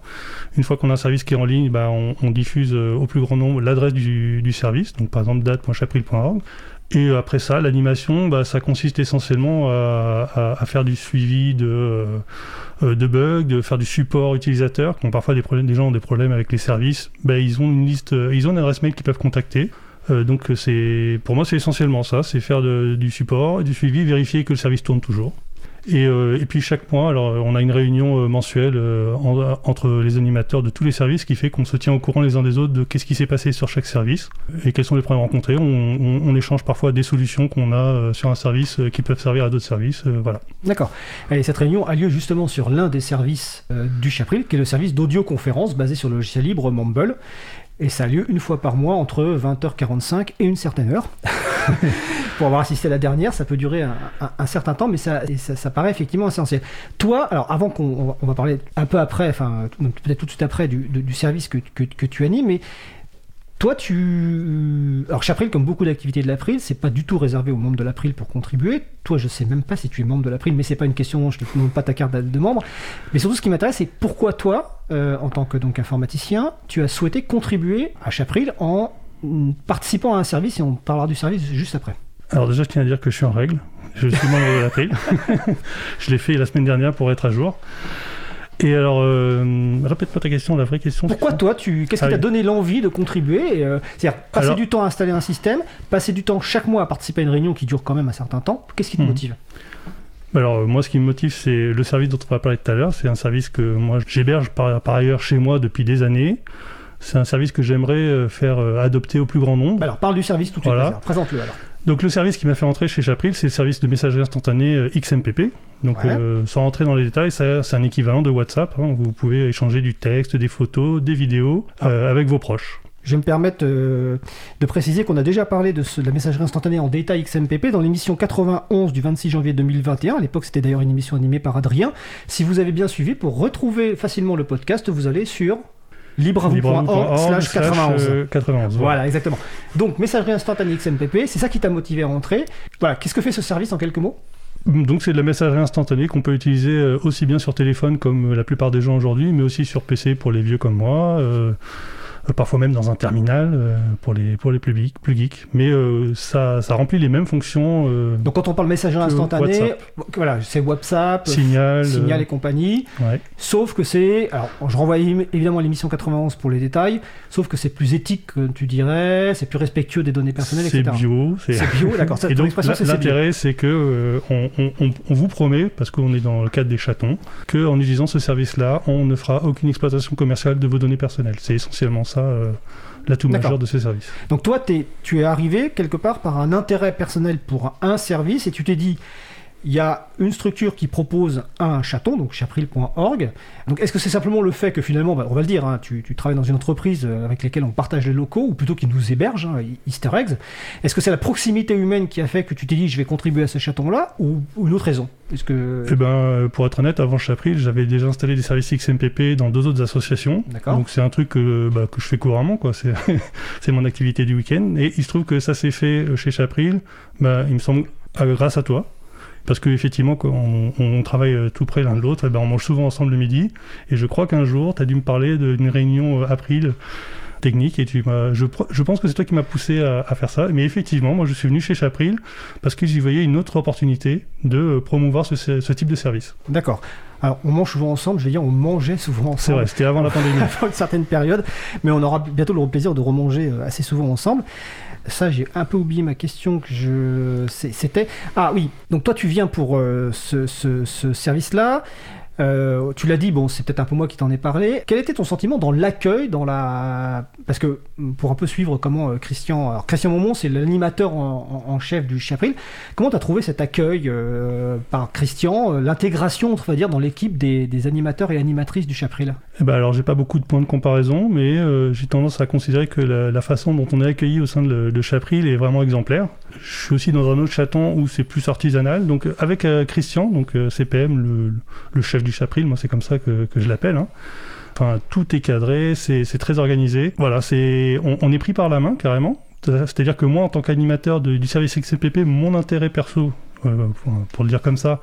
Une fois qu'on a un service qui est en ligne, bah, on, diffuse euh, au plus grand nombre l'adresse du, service, donc par exemple date.chapril.org. Et après ça, l'animation, bah, ça consiste essentiellement à, à- faire du suivi de, de bugs, de faire du support utilisateur, qui ont parfois des problèmes, des gens ont des problèmes avec les services. Bah, ils ont une liste, ils ont une adresse mail qu'ils peuvent contacter. Euh, donc c'est, pour moi, c'est essentiellement ça, c'est faire du support, du suivi, vérifier que le service tourne toujours. Et, euh, et puis chaque mois, alors on a une réunion euh, mensuelle en- entre les animateurs de tous les services qui fait qu'on se tient au courant les uns des autres de qu'est-ce qui s'est passé sur chaque service et quels sont les problèmes rencontrés. On, échange parfois des solutions qu'on a sur un service qui peuvent servir à d'autres services. voilà. D'accord. Et cette réunion a lieu justement sur l'un des services du Chapril, qui est le service d'audioconférence basé sur le logiciel libre Mumble. Et ça a lieu une fois par mois entre 20h45 et une certaine heure. *laughs* Pour avoir assisté à la dernière, ça peut durer un, certain temps, mais ça, ça, ça paraît effectivement essentiel. Toi, alors avant qu'on on va, parler un peu après, enfin peut-être tout de suite après du, service que, que, que tu animes, mais toi, tu. Alors, Chapril, comme beaucoup d'activités de l'April, c'est pas du tout réservé aux membres de l'April pour contribuer. Toi, je sais même pas si tu es membre de l'April, mais c'est pas une question, je te demande pas ta carte de membre. Mais surtout, ce qui m'intéresse, c'est pourquoi toi, euh, en tant que donc informaticien, tu as souhaité contribuer à Chapril en participant à un service, et on parlera du service juste après. Alors déjà, je tiens à dire que je suis en règle. Je suis membre de l'April. *laughs* *laughs* je l'ai fait la semaine dernière pour être à jour. Et alors, euh, répète-moi ta question, la vraie question. Pourquoi toi, tu, qu'est-ce qui Ah t'a donné l'envie de contribuer euh, C'est-à-dire passer Alors- du temps à installer un système, passer du temps chaque mois à participer à une réunion qui dure quand même un certain temps. Qu'est-ce qui te Mhm. motive? Alors euh, moi ce qui me motive c'est le service dont on va parler tout à l'heure. C'est un service que moi j'héberge par, par ailleurs chez moi depuis des années. C'est un service que j'aimerais faire adopter au plus grand nombre. Alors, parle du service tout de suite. Voilà. Présente-le alors. Donc le service qui m'a fait entrer chez Chapril, c'est le service de messagerie instantanée euh, XMPP. Donc Ouais. euh, sans rentrer dans les détails, c'est un équivalent de WhatsApp. hein. Vous pouvez échanger du texte, des photos, des vidéos Ah. euh, avec vos proches. Je vais me permettre euh, de préciser qu'on a déjà parlé de, ce- de la messagerie instantanée en détail XMPP dans l'émission 91 du 26 janvier 2021. À l'époque, c'était d'ailleurs une émission animée par Adrien. Si vous avez bien suivi, pour retrouver facilement le podcast, vous allez sur libreavou.org slash 91. euh, 91, voilà. Exactement. Donc, messagerie instantanée XMPP, c'est ça qui t'a motivé à entrer. Voilà, qu'est-ce que fait ce service en quelques mots? Donc c'est de la messagerie instantanée qu'on peut utiliser euh, aussi bien sur téléphone comme la plupart des gens aujourd'hui, mais aussi sur PC pour les vieux comme moi, euh, parfois même dans un terminal euh, pour les pour les plus geeks. Plus geeks. Mais euh, ça, ça remplit les mêmes fonctions. euh, Donc, quand on parle messagerie instantanée, WhatsApp. voilà, c'est WhatsApp, signal. Signal euh, et compagnie. ouais. Sauf que c'est. Alors, je renvoie évi- évidemment à l'émission 91 pour les détails. Sauf que c'est plus éthique, que tu dirais. C'est plus respectueux des données personnelles, C'est etc. bio. C'est C'est bio, *laughs* d'accord. Et donc c'est c'est l'intérêt, c'est que euh, on, on- vous promet, parce qu'on est dans le cadre des chatons, que en utilisant ce service-là, on ne fera aucune exploitation commerciale de vos données personnelles. C'est essentiellement ça euh, l'atout majeur de ce service. Donc, toi, tu es arrivé quelque part par un intérêt personnel pour un service et tu t'es dit. Il y a une structure qui propose un chaton, donc chapril.org. Donc, est-ce que c'est simplement le fait que finalement, bah, on va le dire, hein, tu, tu travailles dans une entreprise euh, avec laquelle on partage les locaux, ou plutôt qui nous héberge, hein, Easter eggs. Est-ce que c'est la proximité humaine qui a fait que tu t'es dit, je vais contribuer à ce chaton-là, ou, ou une autre raison? Que Eh ben, euh, pour être honnête, avant Chapril, j'avais déjà installé des services XMPP dans deux autres associations. Donc c'est un truc que, bah, que je fais couramment, quoi. *laughs* C'est, mon activité du week-end. Et il se trouve que ça s'est fait euh, chez Chapril, bah, il me semble, grâce à toi. Parce qu'effectivement, quand on, travaille euh, tout près l'un de l'autre, eh ben, on mange souvent ensemble le midi. Et je crois qu'un jour, tu as dû me parler d'une réunion euh, April technique et tu je, je pense que c'est toi qui m'as poussé à, faire ça. Mais effectivement, moi je suis venu chez Chapril parce que j'y voyais une autre opportunité de euh, promouvoir ce type de service. D'accord. Alors, on mange souvent ensemble, je vais dire, on mangeait souvent ensemble. C'est vrai, c'était avant la *laughs* pandémie. avant une certaine période, mais on aura bientôt le plaisir de remanger euh, assez souvent ensemble. Ça, j'ai un peu oublié ma question que je. C'était. Ah oui, donc toi, tu viens pour euh, ce, ce, ce service-là. Euh, tu l'as dit, bon, c'est peut-être un peu moi qui t'en ai parlé. Quel était ton sentiment dans l'accueil, dans la, parce que pour un peu suivre comment euh, Christian, alors Christian Momon, c'est l'animateur en, chef du Chapril. Comment t'as trouvé cet accueil euh, par Christian, l'intégration, on va dire, dans l'équipe des, animateurs et animatrices du Chapril eh ben alors, j'ai pas beaucoup de points de comparaison, mais j'ai tendance à considérer que la, façon dont on est accueilli au sein de, Chapril est vraiment exemplaire. Je suis aussi dans un autre chaton où c'est plus artisanal. Donc, avec Christian, donc CPM, le, chef du Chapril, moi c'est comme ça que, je l'appelle. Hein. Enfin, tout est cadré, c'est très organisé. Voilà, c'est on, est pris par la main carrément. C'est-à-dire que moi, en tant qu'animateur du service XCPP, mon intérêt perso, euh, pour le dire comme ça,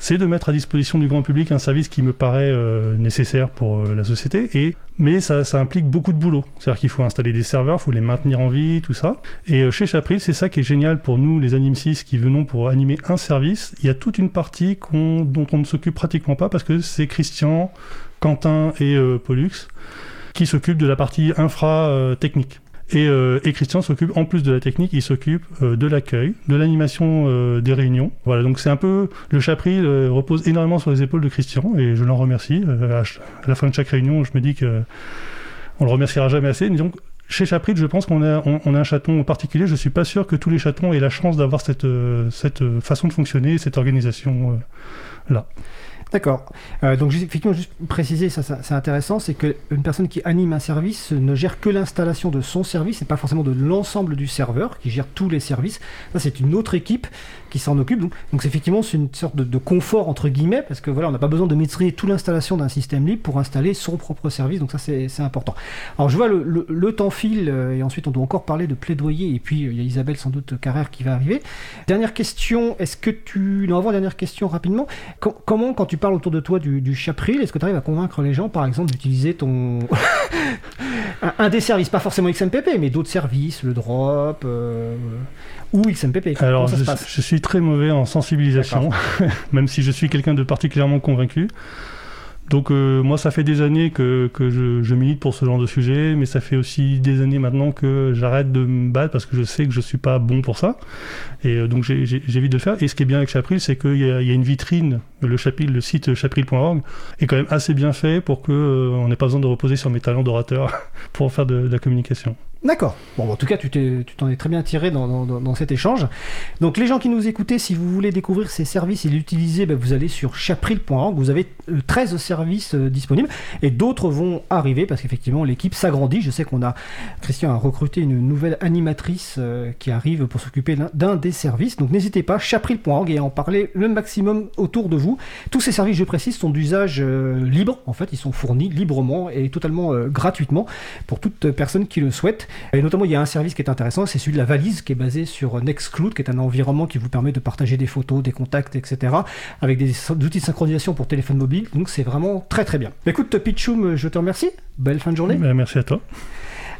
c'est de mettre à disposition du grand public un service qui me paraît euh, nécessaire pour euh, la société. Et mais ça, implique beaucoup de boulot. C'est-à-dire qu'il faut installer des serveurs, il faut les maintenir en vie, tout ça. Et euh, chez Chapril, c'est ça qui est génial pour nous, les Anim 6, qui venons pour animer un service. Il y a toute une partie dont on ne s'occupe pratiquement pas parce que c'est Christian, Quentin et Pollux qui s'occupent de la partie infra technique. Euh, et, Christian s'occupe, en plus de la technique, il s'occupe euh, de l'accueil, de l'animation euh, des réunions. Voilà, donc c'est un peu. Le Chapril repose énormément sur les épaules de Christian et je l'en remercie. À, la fin de chaque réunion, je me dis que on le remerciera jamais assez. Mais donc, chez Chapril, je pense qu'on a, on, a un chaton particulier. Je suis pas sûr que tous les chatons aient la chance d'avoir cette, cette façon de fonctionner, cette organisation là. D'accord. Euh, donc effectivement, juste préciser, ça, c'est intéressant, c'est qu'une personne qui anime un service ne gère que l'installation de son service et pas forcément de l'ensemble du serveur qui gère tous les services. Ça, c'est une autre équipe qui s'en occupe. Donc, donc effectivement, c'est une sorte de, confort entre guillemets parce que voilà, on n'a pas besoin de maîtriser toute l'installation d'un système libre pour installer son propre service. Donc ça, c'est important. Alors je vois le, temps file euh, et ensuite on doit encore parler de plaidoyer et puis euh, il y a Isabelle sans doute Carrère qui va arriver. Dernière question, est-ce que tu... Non, avant dernière question rapidement. comment quand tu parles autour de toi du, du Chapril, est-ce que tu arrives à convaincre les gens, par exemple, d'utiliser ton. *laughs* un, des services, pas forcément XMPP, mais d'autres services, le drop euh, ou XMPP Alors, je, je, suis très mauvais en sensibilisation, *laughs* même si je suis quelqu'un de particulièrement convaincu. Donc euh, moi, ça fait des années que, que je, je, milite pour ce genre de sujet, mais ça fait aussi des années maintenant que j'arrête de me battre parce que je sais que je suis pas bon pour ça. Et euh, donc j'évite de le faire. Et ce qui est bien avec Chapril, c'est qu'il y, y, a une vitrine, le, chapril, le site chapril.org est quand même assez bien fait pour qu'on euh, n'ait pas besoin de reposer sur mes talents d'orateur *laughs* pour faire de, de la communication. D'accord. Bon, en tout cas, tu t'en es très bien tiré dans, dans, cet échange. Donc, les gens qui nous écoutaient, si vous voulez découvrir ces services et l'utiliser, ben, vous allez sur chapril.org. Vous avez 13 euh, services euh, disponibles et d'autres vont arriver parce qu'effectivement, l'équipe s'agrandit. Je sais qu'on a, Christian a recruté une nouvelle animatrice euh, qui arrive pour s'occuper d'un des services. Donc, n'hésitez pas, chapril.org et en parler le maximum autour de vous. Tous ces services, je précise, sont d'usage libre. En fait, ils sont fournis librement et totalement gratuitement pour toute personne qui le souhaite. Et notamment, il y a un service qui est intéressant, c'est celui de la valise qui est basé sur Nextcloud, qui est un environnement qui vous permet de partager des photos, des contacts, etc. avec des outils de synchronisation pour téléphone mobile. Donc c'est vraiment très très bien. Écoute, Pitchoum, je te remercie. Belle fin de journée. Ben, merci à toi.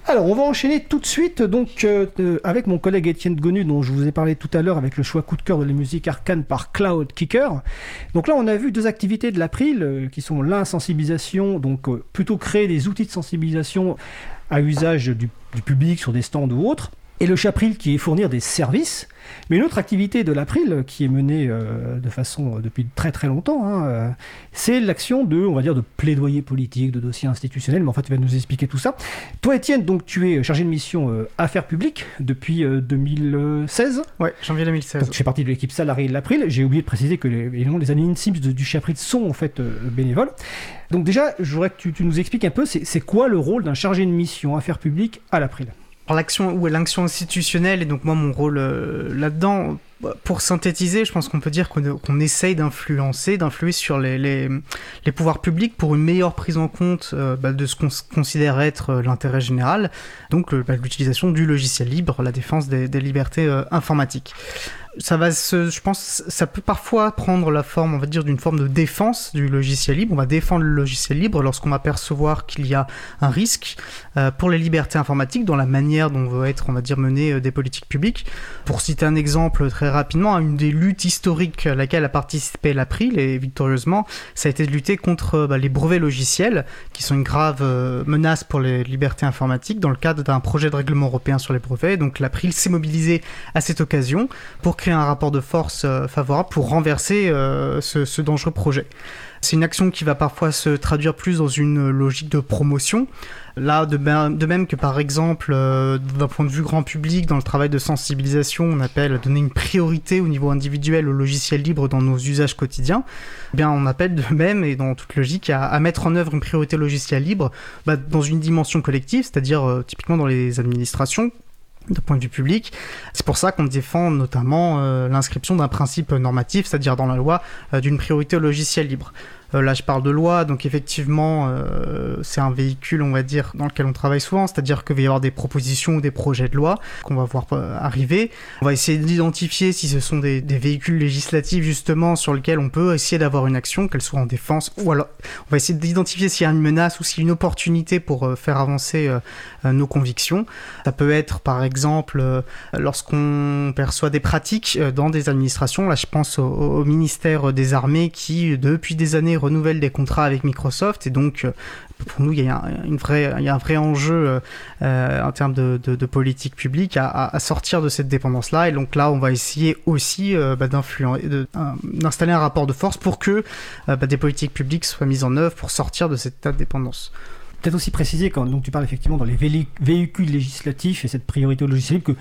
Alors, on va enchaîner tout de suite donc euh, avec mon collègue Étienne Gonu, dont je vous ai parlé tout à l'heure avec le choix coup de cœur de la musique arcane par Cloud Kicker. Donc là, on a vu deux activités de l'April euh, qui sont l'insensibilisation, donc euh, plutôt créer des outils de sensibilisation à usage du, public sur des stands ou autres, et le Chapril qui est fournir des services mais une autre activité de l'April qui est menée euh, de façon euh, depuis très très longtemps, hein, euh, c'est l'action de, on va dire, de plaidoyer politique, de dossier institutionnel. Mais en fait, tu vas nous expliquer tout ça. Toi, Étienne, donc tu es chargé de mission affaires publiques depuis 2016. Ouais, janvier 2016. Donc, tu fais partie de l'équipe salariée de l'April. J'ai oublié de préciser que les, les années Sims du Chapril sont en fait bénévoles. Donc déjà, je voudrais que tu, tu nous expliques un peu, c'est quoi le rôle d'un chargé de mission affaires publiques à l'April? L'action ou l'action institutionnelle et donc moi mon rôle euh, là-dedans pour synthétiser, je pense qu'on peut dire qu'on essaye d'influencer, d'influer sur les, les, pouvoirs publics pour une meilleure prise en compte euh, bah, de ce qu'on considère être euh, l'intérêt général, donc bah, l'utilisation du logiciel libre, la défense des libertés informatiques. Ça va se, je pense, ça peut parfois prendre la forme, on va dire, d'une forme de défense du logiciel libre. On va défendre le logiciel libre lorsqu'on va percevoir qu'il y a un risque euh, pour les libertés informatiques dans la manière dont veut être, on va dire, mener euh, des politiques publiques. Pour citer un exemple très rapidement, une des luttes historiques à laquelle a participé l'April et victorieusement, ça a été de lutter contre bah, les brevets logiciels qui sont une grave menace pour les libertés informatiques dans le cadre d'un projet de règlement européen sur les brevets. Donc l'April s'est mobilisé à cette occasion pour créer un rapport de force euh, favorable pour renverser euh, ce, dangereux projet. C'est une action qui va parfois se traduire plus dans une logique de promotion. Là, de, même que par exemple, euh, d'un point de vue grand public, dans le travail de sensibilisation, on appelle donner une priorité au niveau individuel au logiciel libre dans nos usages quotidiens. Eh bien, on appelle de même, et dans toute logique, à, mettre en œuvre une priorité logiciel libre bah, dans une dimension collective, c'est-à-dire typiquement dans les administrations, de point de vue public. C'est pour ça qu'on défend notamment euh, l'inscription d'un principe normatif, c'est-à-dire dans la loi, euh, d'une priorité au logiciel libre. Euh, là, je parle de loi, donc effectivement, euh, c'est un véhicule, on va dire, dans lequel on travaille souvent, c'est-à-dire qu'il va y avoir des propositions ou des projets de loi qu'on va voir euh, arriver. On va essayer d'identifier si ce sont des, véhicules législatifs, justement, sur lesquels on peut essayer d'avoir une action, qu'elle soit en défense, ou alors on va essayer d'identifier s'il y a une menace ou s'il y a une opportunité pour faire avancer nos convictions. Ça peut être, par exemple, lorsqu'on perçoit des pratiques dans des administrations, là je pense au ministère des Armées qui, depuis des années, renouvelle des contrats avec Microsoft. Et donc euh, pour nous il y a, une vraie, il y a un vrai enjeu euh, euh, en termes de, politique publique à, sortir de cette dépendance là et donc là on va essayer aussi bah, d'installer un rapport de force pour que bah, des politiques publiques soient mises en œuvre pour sortir de cette dépendance peut-être aussi préciser quand donc tu parles effectivement dans les véhicules législatifs et cette priorité au que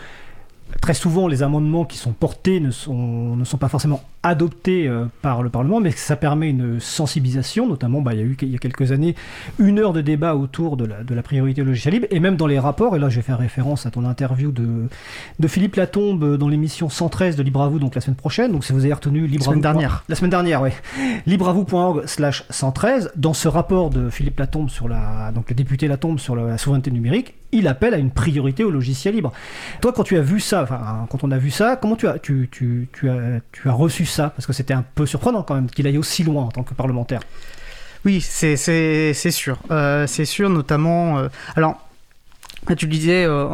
très souvent les amendements qui sont portés ne sont, ne sont pas forcément adopté euh, par le Parlement, mais ça permet une sensibilisation, notamment bah, il y a eu il y a quelques années une heure de débat autour de la, de la priorité logiciel libre, et même dans les rapports, et là je vais faire référence à ton interview de, de Philippe Latombe dans l'émission 113 de Libre à vous, donc la semaine prochaine, donc si vous avez retenu Libre la semaine dernière. La semaine dernière, oui. LibreAvou.org slash 113, dans ce rapport de Philippe Latombe sur la, donc le député Latombe sur la souveraineté numérique, il appelle à une priorité au logiciel libre. Toi, quand tu as vu ça, enfin, quand on a vu ça, comment tu as, tu, tu, tu as, tu as reçu ça Parce que c'était un peu surprenant quand même qu'il aille aussi loin en tant que parlementaire. Oui, c'est sûr. Euh, c'est sûr, notamment. Euh, alors, tu le disais euh,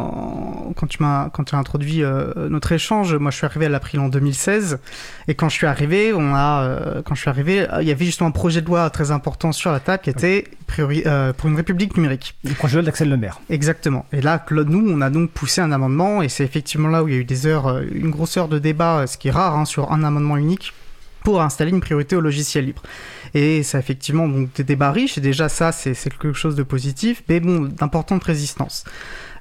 quand tu m'as quand tu as introduit euh, notre échange, moi je suis arrivé à l'April en 2016 et quand je suis arrivé, on a euh, quand je suis arrivé, il y avait justement un projet de loi très important sur la table qui était priori, pour une république numérique. Le projet de loi d'Axel Lemaire. Exactement. Et là, nous, on a donc poussé un amendement et c'est effectivement là où il y a eu des heures, une grosse heure de débat, ce qui est rare hein, sur un amendement unique pour installer une priorité au logiciel libre. Et ça effectivement donc, des débats riches, et déjà ça c'est quelque chose de positif, mais bon, d'importante résistance.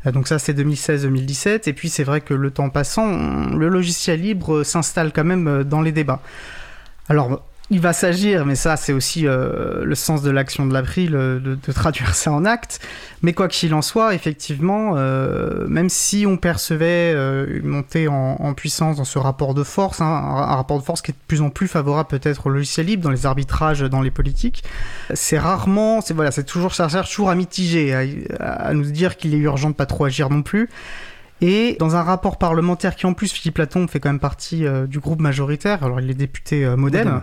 Euh, donc ça c'est 2016-2017, et puis c'est vrai que le temps passant, le logiciel libre s'installe quand même euh, dans les débats. Alors il va s'agir, mais ça c'est aussi euh, le sens de l'action de l'April, de, de, traduire ça en acte. Mais quoi qu'il en soit, effectivement, euh, même si on percevait euh, une montée en, puissance dans ce rapport de force, hein, un, rapport de force qui est de plus en plus favorable peut-être au logiciel libre, dans les arbitrages, dans les politiques, c'est rarement, c'est voilà, c'est toujours, ça sert toujours à mitiger, à, à nous dire qu'il est urgent de pas trop agir non plus. Et dans un rapport parlementaire qui en plus, Philippe Latombe fait quand même partie euh, du groupe majoritaire, alors il est député euh, Modem.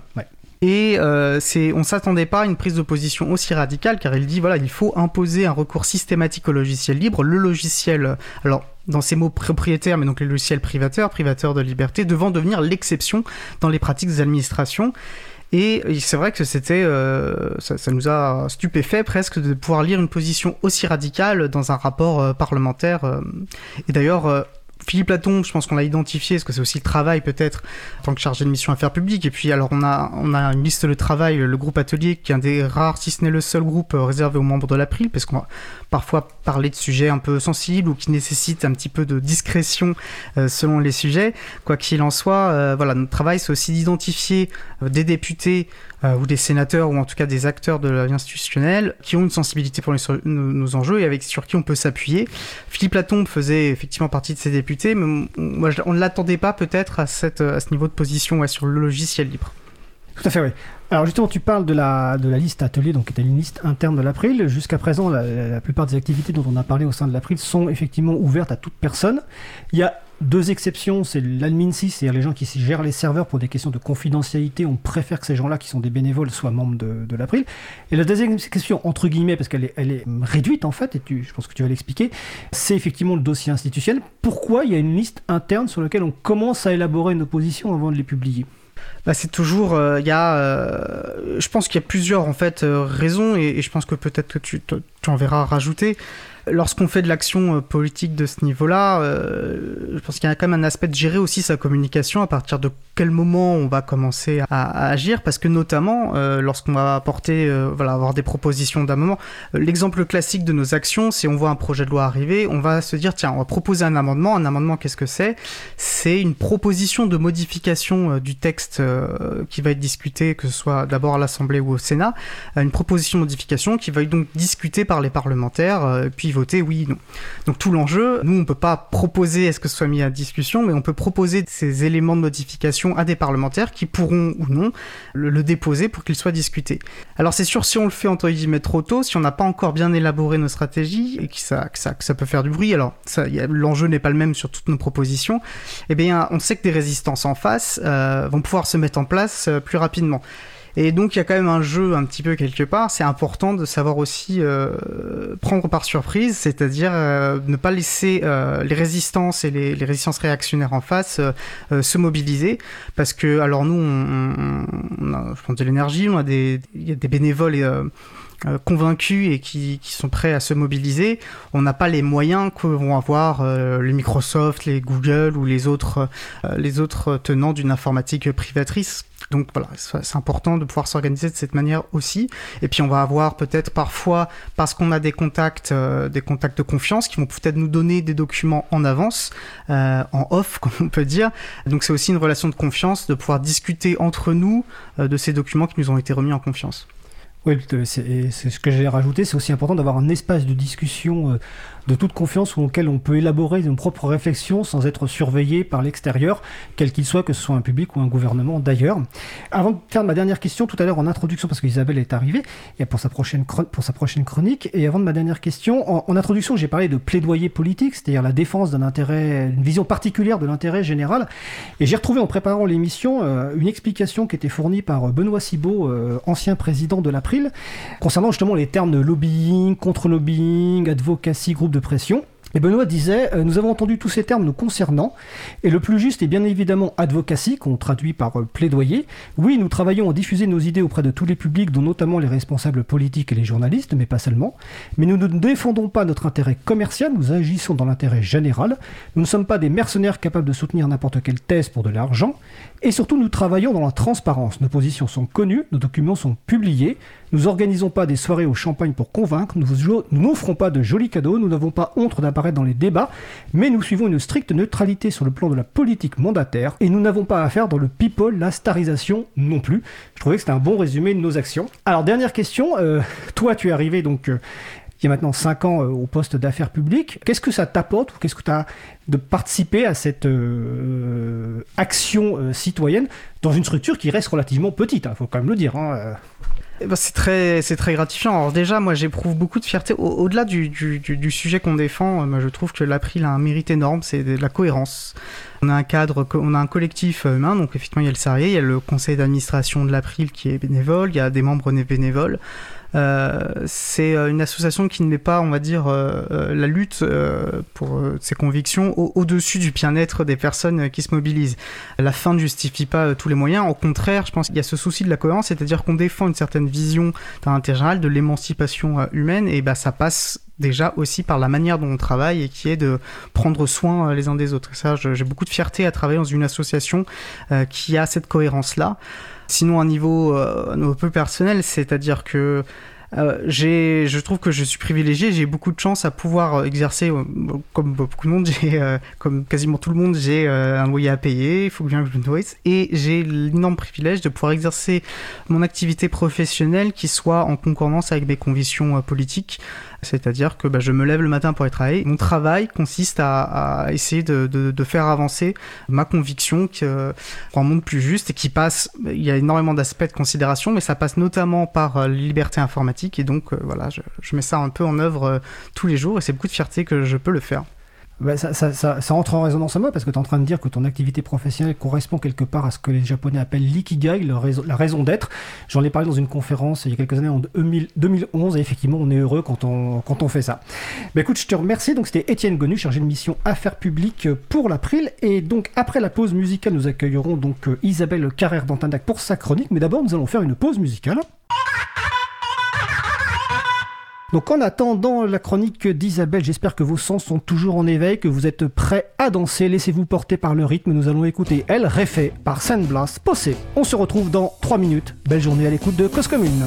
Et euh, c'est, on s'attendait pas à une prise de position aussi radicale, car il dit voilà, il faut imposer un recours systématique au logiciel libre. Le logiciel, alors dans ces mots propriétaires, mais donc les logiciels privateurs, privateurs de liberté, devant devenir l'exception dans les pratiques des administrations. Et c'est vrai que c'était, euh, ça, ça, nous a stupéfait presque de pouvoir lire une position aussi radicale dans un rapport euh, parlementaire. Euh. Et d'ailleurs, Philippe Latombe, je pense qu'on l'a identifié, parce que c'est aussi le travail peut-être en tant que chargé de mission affaires publiques. Et puis alors on a on a une liste de travail, le groupe atelier, qui est un des rares, si ce n'est le seul groupe euh, réservé aux membres de l'April, parce qu'on parfois parler de sujets un peu sensibles ou qui nécessitent un petit peu de discrétion euh, selon les sujets. Quoi qu'il en soit, euh, voilà, notre travail c'est aussi d'identifier des députés euh, ou des sénateurs ou en tout cas des acteurs de la vie institutionnelle qui ont une sensibilité pour nos, enjeux et avec sur qui on peut s'appuyer. Philippe Latombe faisait effectivement partie de ces députés, mais on, ne l'attendait pas peut-être à ce niveau de position sur le logiciel libre. Tout à fait, oui. Alors justement, tu parles de la, de la liste atelier, donc qui était une liste interne de l'April. Jusqu'à présent, la, plupart des activités dont on a parlé au sein de l'April sont effectivement ouvertes à toute personne. Il y a deux exceptions, c'est l'admin 6, c'est-à-dire les gens qui gèrent les serveurs pour des questions de confidentialité. On préfère que ces gens-là, qui sont des bénévoles, soient membres de, l'April. Et la deuxième question, entre guillemets, parce qu'elle est, elle est réduite en fait, et je pense que tu vas l'expliquer, c'est effectivement le dossier institutionnel. Pourquoi il y a une liste interne sur laquelle on commence à élaborer une opposition avant de les publier? Bah, c'est toujours, il euh, y a, euh, je pense qu'il y a plusieurs en fait euh, raisons et, et, je pense que peut-être que tu, tu en verras rajouter. Lorsqu'on fait de l'action euh, politique de ce niveau-là, euh, je pense qu'il y a quand même un aspect de gérer aussi sa communication à partir de quel moment on va commencer à, agir, parce que notamment euh, lorsqu'on va apporter, voilà, avoir des propositions d'un moment, l'exemple classique de nos actions, si on voit un projet de loi arriver, on va se dire tiens, on va proposer un amendement. Un amendement, qu'est-ce que c'est? C'est une proposition de modification du texte qui va être discuté, que ce soit d'abord à l'Assemblée ou au Sénat, une proposition de modification qui va être donc discutée par les parlementaires, puis voter oui, non. Donc tout l'enjeu, nous on peut pas proposer est-ce que ce soit mis à discussion, mais on peut proposer ces éléments de modification à des parlementaires qui pourront ou non le, déposer pour qu'il soit discuté. Alors c'est sûr si on le fait entre guillemets trop tôt, si on n'a pas encore bien élaboré nos stratégies et que ça peut faire du bruit, alors l'enjeu n'est pas le même sur toutes nos propositions, eh bien on sait que des résistances en face euh, vont pouvoir se mettre en place euh, plus rapidement. Et donc il y a quand même un jeu un petit peu quelque part. C'est important de savoir aussi euh, prendre par surprise, c'est-à-dire euh, ne pas laisser euh, les résistances et les, les, résistances réactionnaires en face euh, se mobiliser, parce que alors nous, on, on a, je pense, de l'énergie, on a des, y a des bénévoles euh, convaincus et qui, qui, sont prêts à se mobiliser, on n'a pas les moyens que vont avoir euh, les Microsoft, les Google ou les autres, euh, les autres tenants d'une informatique privatrice. Donc voilà, c'est important de pouvoir s'organiser de cette manière aussi. Et puis on va avoir peut-être parfois, parce qu'on a des contacts, euh, des contacts de confiance, qui vont peut-être nous donner des documents en avance, euh, en off, *laughs* comme on peut dire. Donc c'est aussi une relation de confiance, de pouvoir discuter entre nous euh, de ces documents qui nous ont été remis en confiance. Oui, c'est ce que j'ai rajouté. C'est aussi important d'avoir un espace de discussion de toute confiance auquel on peut élaborer nos propres réflexions sans être surveillé par l'extérieur, quel qu'il soit, que ce soit un public ou un gouvernement d'ailleurs. Avant de faire ma dernière question, tout à l'heure en introduction, parce qu'Isabelle est arrivée et pour sa, prochaine pour sa prochaine chronique, et avant de ma dernière question, en, introduction, j'ai parlé de plaidoyer politique, c'est-à-dire la défense d'un intérêt, une vision particulière de l'intérêt général. Et j'ai retrouvé en préparant l'émission euh, une explication qui était fournie par Benoît Cibot, euh, ancien président de l'April, concernant justement les termes de lobbying, contre-lobbying, advocacy, groupe de pression. Et Benoît disait, euh, nous avons entendu tous ces termes nous concernant, et le plus juste est bien évidemment advocacy, qu'on traduit par euh, plaidoyer. Oui, nous travaillons à diffuser nos idées auprès de tous les publics, dont notamment les responsables politiques et les journalistes, mais pas seulement. Mais nous ne défendons pas notre intérêt commercial, nous agissons dans l'intérêt général. Nous ne sommes pas des mercenaires capables de soutenir n'importe quelle thèse pour de l'argent. Et surtout, nous travaillons dans la transparence. Nos positions sont connues, nos documents sont publiés. Nous organisons pas des soirées au champagne pour convaincre, nous n'offrons pas de jolis cadeaux, nous n'avons pas honte d'apparaître dans les débats, mais nous suivons une stricte neutralité sur le plan de la politique mandataire et nous n'avons pas à faire dans le people, la starisation non plus. Je trouvais que c'était un bon résumé de nos actions. Alors, dernière question, euh, toi tu es arrivé donc euh, il y a maintenant 5 ans euh, au poste d'affaires publiques. Qu'est-ce que ça t'apporte ou qu'est-ce que tu as de participer à cette action citoyenne dans une structure qui reste relativement petite, il hein, faut quand même le dire. Hein. Eh ben, c'est très, c'est très gratifiant. Alors déjà, moi, j'éprouve beaucoup de fierté. Au-delà du, du, du, sujet qu'on défend, moi, je trouve que l'April a un mérite énorme, c'est de la cohérence. On a un cadre, on a un collectif humain, donc effectivement, il y a le salarié, il y a le conseil d'administration de l'April qui est bénévole, il y a des membres bénévoles. Euh, c'est une association qui ne met pas, on va dire, euh, la lutte euh, pour ses convictions au-dessus au du bien-être des personnes qui se mobilisent. La fin ne justifie pas tous les moyens. Au contraire, je pense qu'il y a ce souci de la cohérence, c'est-à-dire qu'on défend une certaine vision d'un intérêt général, de l'émancipation humaine, et bah, ça passe déjà aussi par la manière dont on travaille et qui est de prendre soin les uns des autres. Ça, j'ai beaucoup de fierté à travailler dans une association euh, qui a cette cohérence-là. Sinon, un niveau, euh, un peu personnel, c'est-à-dire que euh, je trouve que je suis privilégié, j'ai beaucoup de chance à pouvoir exercer, euh, comme beaucoup de monde, *laughs* comme quasiment tout le monde, j'ai un loyer à payer, il faut bien que je le nourrisse, et j'ai l'énorme privilège de pouvoir exercer mon activité professionnelle qui soit en concordance avec mes convictions politiques. C'est-à-dire que bah, je me lève le matin pour aller travailler. Mon travail consiste à, essayer de, faire avancer ma conviction pour un monde plus juste et qui passe, il y a énormément d'aspects de considération, mais ça passe notamment par euh, la liberté informatique. Et donc, euh, voilà, je, je, mets ça un peu en œuvre euh, tous les jours et c'est beaucoup de fierté que je peux le faire. Bah, ça, ça, ça, ça, entre en résonance à moi parce que tu es en train de dire que ton activité professionnelle correspond quelque part à ce que les Japonais appellent l'ikigai, la raison, d'être. J'en ai parlé dans une conférence il y a quelques années en 2011 et effectivement on est heureux quand on, quand on fait ça. Bah, écoute, je te remercie. Donc c'était Étienne Gonu, chargé de mission Affaires publiques pour l'April. Et donc après la pause musicale, nous accueillerons donc euh, Isabelle Carrère d'Antanac pour sa chronique. Mais d'abord, nous allons faire une pause musicale. Donc en attendant la chronique d'Isabelle, j'espère que vos sens sont toujours en éveil, que vous êtes prêts à danser. Laissez-vous porter par le rythme. Nous allons écouter Elle Réfait par Sandblast Possé. On se retrouve dans 3 minutes. Belle journée à l'écoute de Cause Commune.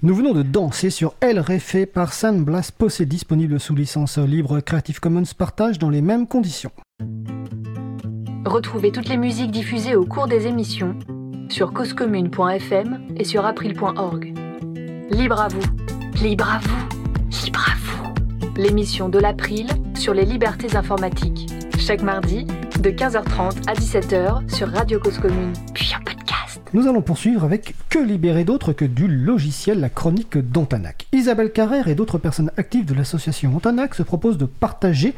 Nous venons de danser sur Elle Réfé par Sandblast Possé disponible sous licence libre Creative Commons partage dans les mêmes conditions. Retrouvez toutes les musiques diffusées au cours des émissions sur causecommune.fm et sur april.org. Libre à vous, libre à vous, libre à vous. L'émission de l'April sur les libertés informatiques. Chaque mardi de 15h30 à 17h sur Radio Cause Commune, puis. Nous allons poursuivre avec Que libérer d'autre que du logiciel, la chronique d'Antanac. Isabelle Carrère et d'autres personnes actives de l'association Antanac se proposent de partager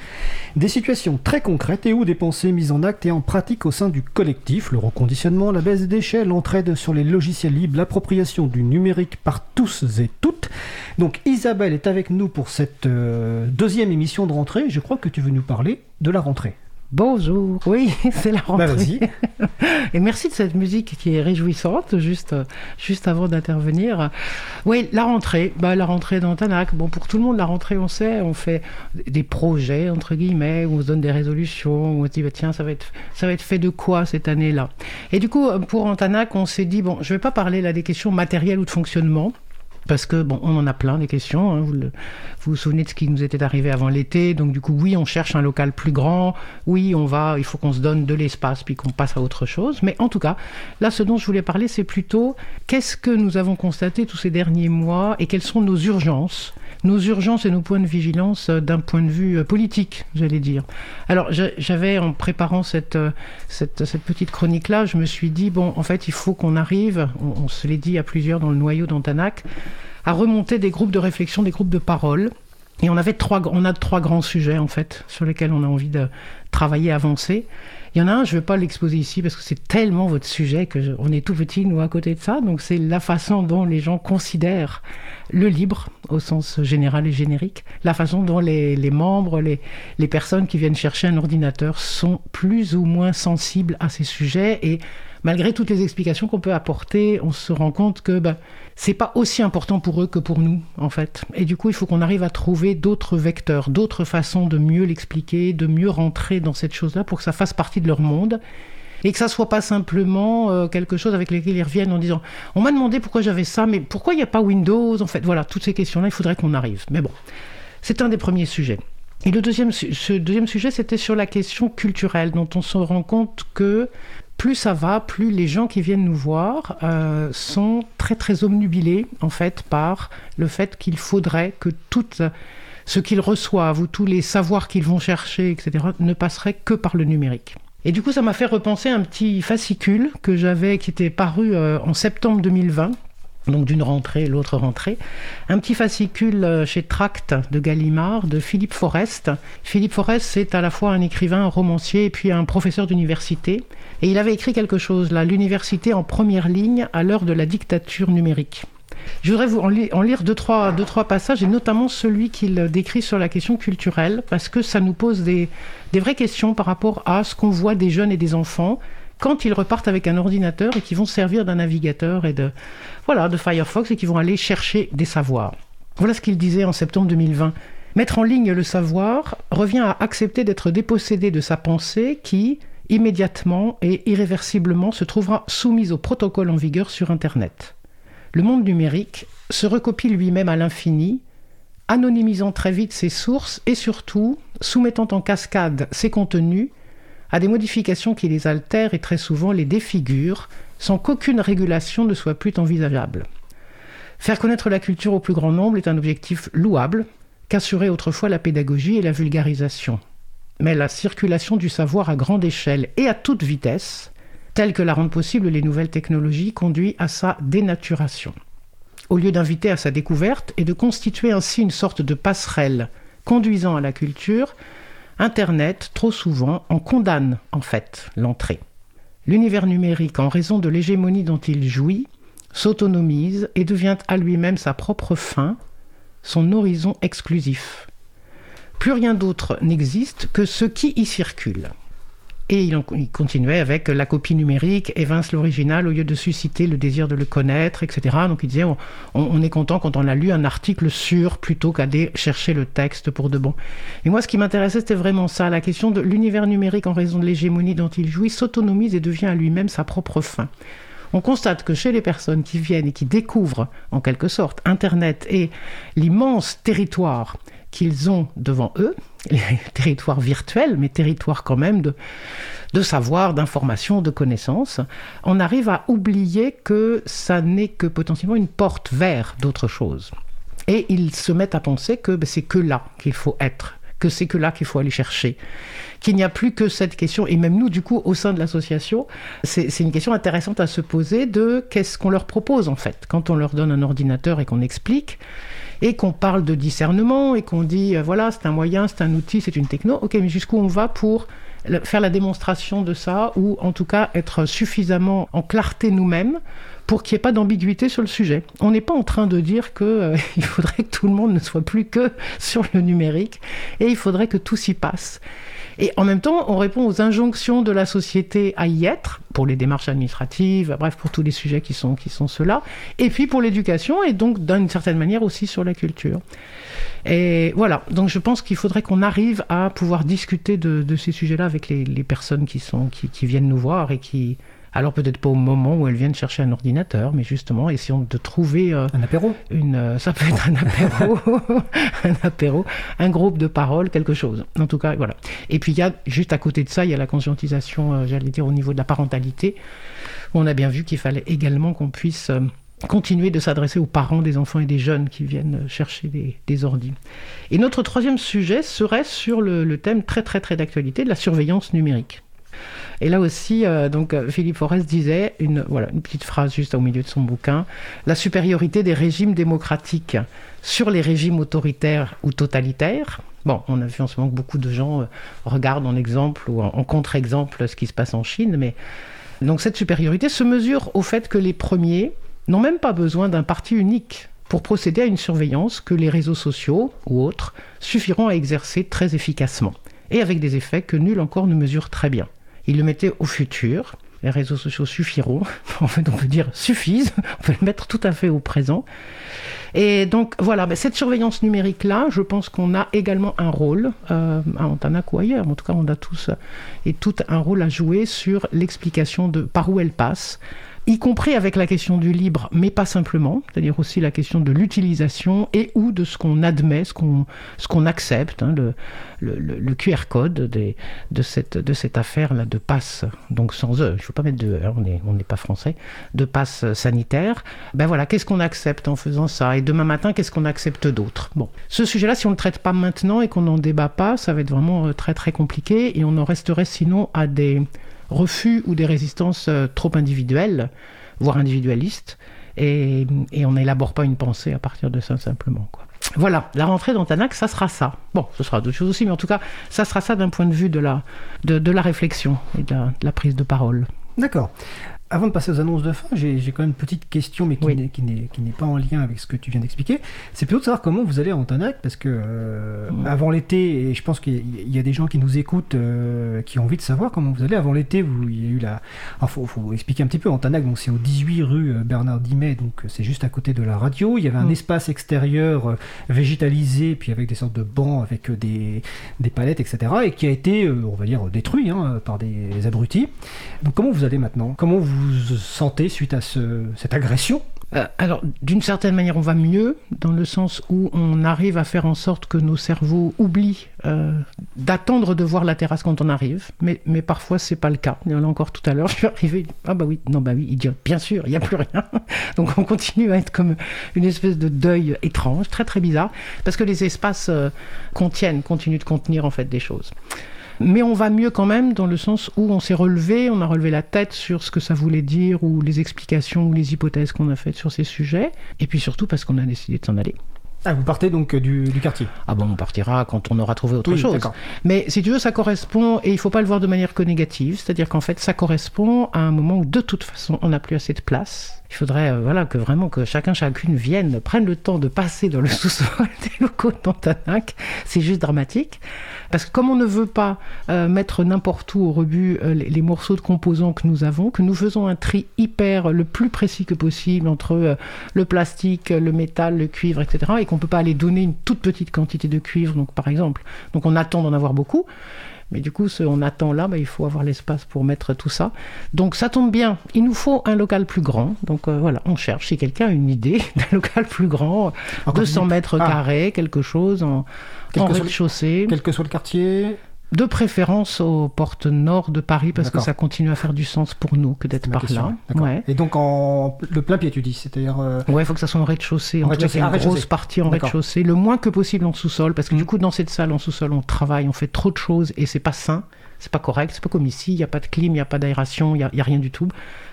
des situations très concrètes et ou des pensées mises en acte et en pratique au sein du collectif, le reconditionnement, la baisse des déchets, l'entraide sur les logiciels libres, l'appropriation du numérique par tous et toutes. Donc Isabelle est avec nous pour cette euh, deuxième émission de rentrée. Je crois que tu veux nous parler de la rentrée. Bonjour, oui, *laughs* c'est la rentrée. Bah, vas-y. *laughs* Et merci de cette musique qui est réjouissante, juste, juste avant d'intervenir. Oui, la rentrée, bah, la rentrée dans Tanac. Bon, pour tout le monde, la rentrée, on sait, on fait des projets, entre guillemets, où on se donne des résolutions, où on se dit, bah, tiens, ça va, être, ça va être fait de quoi cette année-là? Et du coup, pour Antanac, on s'est dit, bon, je vais pas parler là des questions matérielles ou de fonctionnement, parce que bon, on en a plein des questions. hein. Vous, vous vous souvenez de ce qui nous était arrivé avant l'été. Donc du coup, oui, on cherche un local plus grand. Oui, on va. Il faut qu'on se donne de l'espace puis qu'on passe à autre chose. Mais en tout cas, là, ce dont je voulais parler, c'est plutôt qu'est-ce que nous avons constaté tous ces derniers mois et quelles sont nos urgences. Nos urgences et nos points de vigilance euh, d'un point de vue euh, politique, j'allais dire. Alors, j'a- j'avais, en préparant cette, euh, cette, petite chronique-là, je me suis dit, bon, en fait, il faut qu'on arrive, on, on se l'est dit à plusieurs dans le noyau d'Antanac, à remonter des groupes de réflexion, des groupes de parole. Et on, avait trois, on a trois grands sujets, en fait, sur lesquels on a envie de travailler, avancer. Il y en a un, je ne vais pas l'exposer ici parce que c'est tellement votre sujet que on est tout petit, nous, à côté de ça. Donc, c'est la façon dont les gens considèrent le libre, au sens général et générique. La façon dont les, les membres, les, les personnes qui viennent chercher un ordinateur sont plus ou moins sensibles à ces sujets. Et malgré toutes les explications qu'on peut apporter, on se rend compte que ben, c'est pas aussi important pour eux que pour nous, en fait. Et du coup, il faut qu'on arrive à trouver d'autres vecteurs, d'autres façons de mieux l'expliquer, de mieux rentrer dans cette chose-là pour que ça fasse partie de leur monde. Et que ça soit pas simplement euh, quelque chose avec lequel ils reviennent en disant On m'a demandé pourquoi j'avais ça, mais pourquoi il n'y a pas Windows? En fait, voilà, toutes ces questions-là, il faudrait qu'on arrive. Mais bon, c'est un des premiers sujets. Et le deuxième, ce deuxième sujet, c'était sur la question culturelle, dont on se rend compte que plus ça va, plus les gens qui viennent nous voir euh, sont très très omnubilés en fait par le fait qu'il faudrait que tout ce qu'ils reçoivent ou tous les savoirs qu'ils vont chercher, etc., ne passeraient que par le numérique. Et du coup, ça m'a fait repenser un petit fascicule que j'avais, qui était paru euh, en septembre 2020, donc d'une rentrée, l'autre rentrée, un petit fascicule euh, chez Tract de Gallimard de Philippe Forest. Philippe Forest, c'est à la fois un écrivain, un romancier et puis un professeur d'université. Et il avait écrit quelque chose là, l'université en première ligne à l'heure de la dictature numérique. Je voudrais vous en, li- en lire deux trois, deux, trois passages, et notamment celui qu'il décrit sur la question culturelle, parce que ça nous pose des, des vraies questions par rapport à ce qu'on voit des jeunes et des enfants quand ils repartent avec un ordinateur et qui vont se servir d'un navigateur et de, voilà, de Firefox et qui vont aller chercher des savoirs. Voilà ce qu'il disait en septembre 2020. Mettre en ligne le savoir revient à accepter d'être dépossédé de sa pensée qui, immédiatement et irréversiblement, se trouvera soumise aux protocoles en vigueur sur Internet. Le monde numérique se recopie lui-même à l'infini, anonymisant très vite ses sources et surtout soumettant en cascade ses contenus à des modifications qui les altèrent et très souvent les défigurent sans qu'aucune régulation ne soit plus envisageable. Faire connaître la culture au plus grand nombre est un objectif louable qu'assurait autrefois la pédagogie et la vulgarisation. Mais la circulation du savoir à grande échelle et à toute vitesse, telle que la rendent possible les nouvelles technologies, conduit à sa dénaturation. Au lieu d'inviter à sa découverte et de constituer ainsi une sorte de passerelle conduisant à la culture, Internet, trop souvent, en condamne en fait l'entrée. L'univers numérique, en raison de l'hégémonie dont il jouit, s'autonomise et devient à lui-même sa propre fin, son horizon exclusif. Plus rien d'autre n'existe que ce qui y circule. Et il, en- il continuait avec la copie numérique évince l'original au lieu de susciter le désir de le connaître, etc. Donc il disait on, on- est content quand on a lu un article sûr plutôt qu'aller chercher le texte pour de bon. Et moi, ce qui m'intéressait, c'était vraiment ça, la question de l'univers numérique en raison de l'hégémonie dont il jouit s'autonomise et devient à lui-même sa propre fin. On constate que chez les personnes qui viennent et qui découvrent en quelque sorte Internet et l'immense territoire qu'ils ont devant eux, les territoires virtuels, mais territoires quand même de, savoir, d'information, de connaissances, on arrive à oublier que ça n'est que potentiellement une porte vers d'autres choses. Et ils se mettent à penser que ben, c'est que là qu'il faut être, que c'est que là qu'il faut aller chercher, qu'il n'y a plus que cette question. Et même nous, du coup, au sein de l'association, c'est une question intéressante à se poser de qu'est-ce qu'on leur propose en fait quand on leur donne un ordinateur et qu'on explique et qu'on parle de discernement et qu'on dit euh, voilà c'est un moyen, c'est un outil, c'est une techno. Ok, mais jusqu'où on va pour faire la démonstration de ça ou en tout cas être suffisamment en clarté nous-mêmes pour qu'il n'y ait pas d'ambiguïté sur le sujet? On n'est pas en train de dire que euh, *laughs* il faudrait que tout le monde ne soit plus que sur le numérique et il faudrait que tout s'y passe. Et en même temps, on répond aux injonctions de la société à y être, pour les démarches administratives, bref, pour tous les sujets qui sont, ceux-là, et puis pour l'éducation, et donc d'une certaine manière aussi sur la culture. Et voilà, donc je pense qu'il faudrait qu'on arrive à pouvoir discuter de, ces sujets-là avec les, personnes qui viennent nous voir et qui, alors peut-être pas au moment où elles viennent chercher un ordinateur, mais justement essayons de trouver euh, Un apéro une, euh, ça peut être un apéro, *laughs* un apéro, un groupe de parole, quelque chose. En tout cas, voilà. Et puis il y a juste à côté de ça, il y a la conscientisation, euh, j'allais dire au niveau de la parentalité. On a bien vu qu'il fallait également qu'on puisse continuer de s'adresser aux parents des enfants et des jeunes qui viennent chercher des, des ordis. Et notre troisième sujet serait sur le, le thème très très très d'actualité de la surveillance numérique. Et là aussi, euh, donc euh, Philippe Forest disait une petite phrase juste au milieu de son bouquin la supériorité des régimes démocratiques sur les régimes autoritaires ou totalitaires. Bon, on a vu en ce moment que beaucoup de gens euh, regardent en exemple ou en, en contre-exemple ce qui se passe en Chine, mais donc cette supériorité se mesure au fait que les premiers n'ont même pas besoin d'un parti unique pour procéder à une surveillance que les réseaux sociaux ou autres suffiront à exercer très efficacement et avec des effets que nul encore ne mesure très bien. Il le mettait au futur. Les réseaux sociaux suffiront. *laughs* En fait, on peut dire suffisent. *laughs* On peut le mettre tout à fait au présent. Et donc, voilà, ben, cette surveillance numérique-là, je pense qu'on a également un rôle, euh, à Antanac ou ailleurs, en tout cas, on a tous et toutes un rôle à jouer sur l'explication de par où elle passe, y compris avec la question du libre, mais pas simplement, c'est-à-dire aussi la question de l'utilisation et ou de ce qu'on admet, ce qu'on ce qu'on accepte, hein, le, le, QR code de cette, de cette affaire-là de passe, donc sans E, ne faut pas mettre de E, on n'est on pas français, de passe sanitaire. Ben voilà, qu'est-ce qu'on accepte en faisant ça? Et demain matin, qu'est-ce qu'on accepte d'autre? Bon, ce sujet-là, si on ne le traite pas maintenant et qu'on n'en débat pas, ça va être vraiment euh, très très compliqué et on en resterait sinon à des refus ou des résistances euh, trop individuelles, voire individualistes, et, on n'élabore pas une pensée à partir de ça simplement. Quoi. Voilà, la rentrée d'Antanac, ça sera ça. Bon, ce sera d'autres choses aussi, mais en tout cas, ça sera ça d'un point de vue de la, de, la réflexion et de la prise de parole. D'accord. Avant de passer aux annonces de fin, j'ai quand même une petite question, mais qui n'est- qui n'est pas en lien avec ce que tu viens d'expliquer. C'est plutôt de savoir comment vous allez à Antanac, parce que euh, avant l'été, et je pense qu'il y, a- il y a des gens qui nous écoutent, euh, qui ont envie de savoir comment vous allez. Avant l'été, il y a eu la... Il faut, faut expliquer un petit peu. Antanac, donc c'est au 18 rue euh, Bernard Dimet, donc euh, c'est juste à côté de la radio. Il y avait un Mm. espace extérieur euh, végétalisé, puis avec des sortes de bancs, avec des, des palettes, etc., et qui a été, on va dire, détruit hein, par des abrutis. Donc comment vous allez maintenant? Comment vous vous sentez suite à ce- cette agression Euh, alors, d'une certaine manière, on va mieux, dans le sens où on arrive à faire en sorte que nos cerveaux oublient euh, d'attendre de voir la terrasse quand on arrive, mais, mais parfois c'est pas le cas. A encore tout à l'heure, *laughs* je suis arrivé, ah bah oui, non bah oui, bien sûr, il n'y a plus rien. *laughs* Donc on continue à être comme une espèce de deuil étrange, très très bizarre, parce que les espaces euh, contiennent, continuent de contenir en fait des choses. Mais on va mieux quand même dans le sens où on s'est relevé, on a relevé la tête sur ce que ça voulait dire ou les explications ou les hypothèses qu'on a faites sur ces sujets. Et puis surtout parce qu'on a décidé de s'en aller. Ah, vous partez donc euh, du, du quartier Ah bon, on partira quand on aura trouvé autre Oui, chose. Mais si tu veux, ça correspond, et il faut pas le voir de manière que négative, c'est-à-dire qu'en fait, ça correspond à un moment où de toute façon, on n'a plus assez de place. Il faudrait euh, voilà, que vraiment que chacun, chacune vienne, prenne le temps de passer dans le *laughs* sous-sol des locaux d'Antanac. C'est juste dramatique. Parce que comme on ne veut pas euh, mettre n'importe où au rebut euh, les, les morceaux de composants que nous avons, que nous faisons un tri hyper le plus précis que possible entre le plastique, le métal, le cuivre, etc. Et qu'on peut pas aller donner une toute petite quantité de cuivre, donc par exemple. Donc on attend d'en avoir beaucoup. Mais du coup, ce on attend là, bah, il faut avoir l'espace pour mettre tout ça. Donc ça tombe bien, il nous faut un local plus grand. Donc euh, voilà, on cherche. Si quelqu'un a une idée *laughs* d'un local plus grand, Encore 200 plus- mètres Ah. carrés, quelque chose en, en rez-de-chaussée. Quel que soit le quartier De préférence aux portes nord de Paris, parce que ça continue à faire du sens pour nous que d'être par question. là. Ouais. Et donc en le plein pied, tu dis, c'est-à-dire euh, Ouais, il faut que ça soit en rez-de-chaussée. En En rez-de-chaussée. y Ah, une rez-de-chaussée. grosse partie en rez-de-chaussée, le moins que possible en sous-sol, parce que du coup, dans cette salle en sous-sol, on travaille, on fait trop de choses et c'est pas sain, c'est pas correct, c'est pas comme ici, il n'y a pas de clim, il n'y a pas d'aération, il n'y a, il y a rien du tout.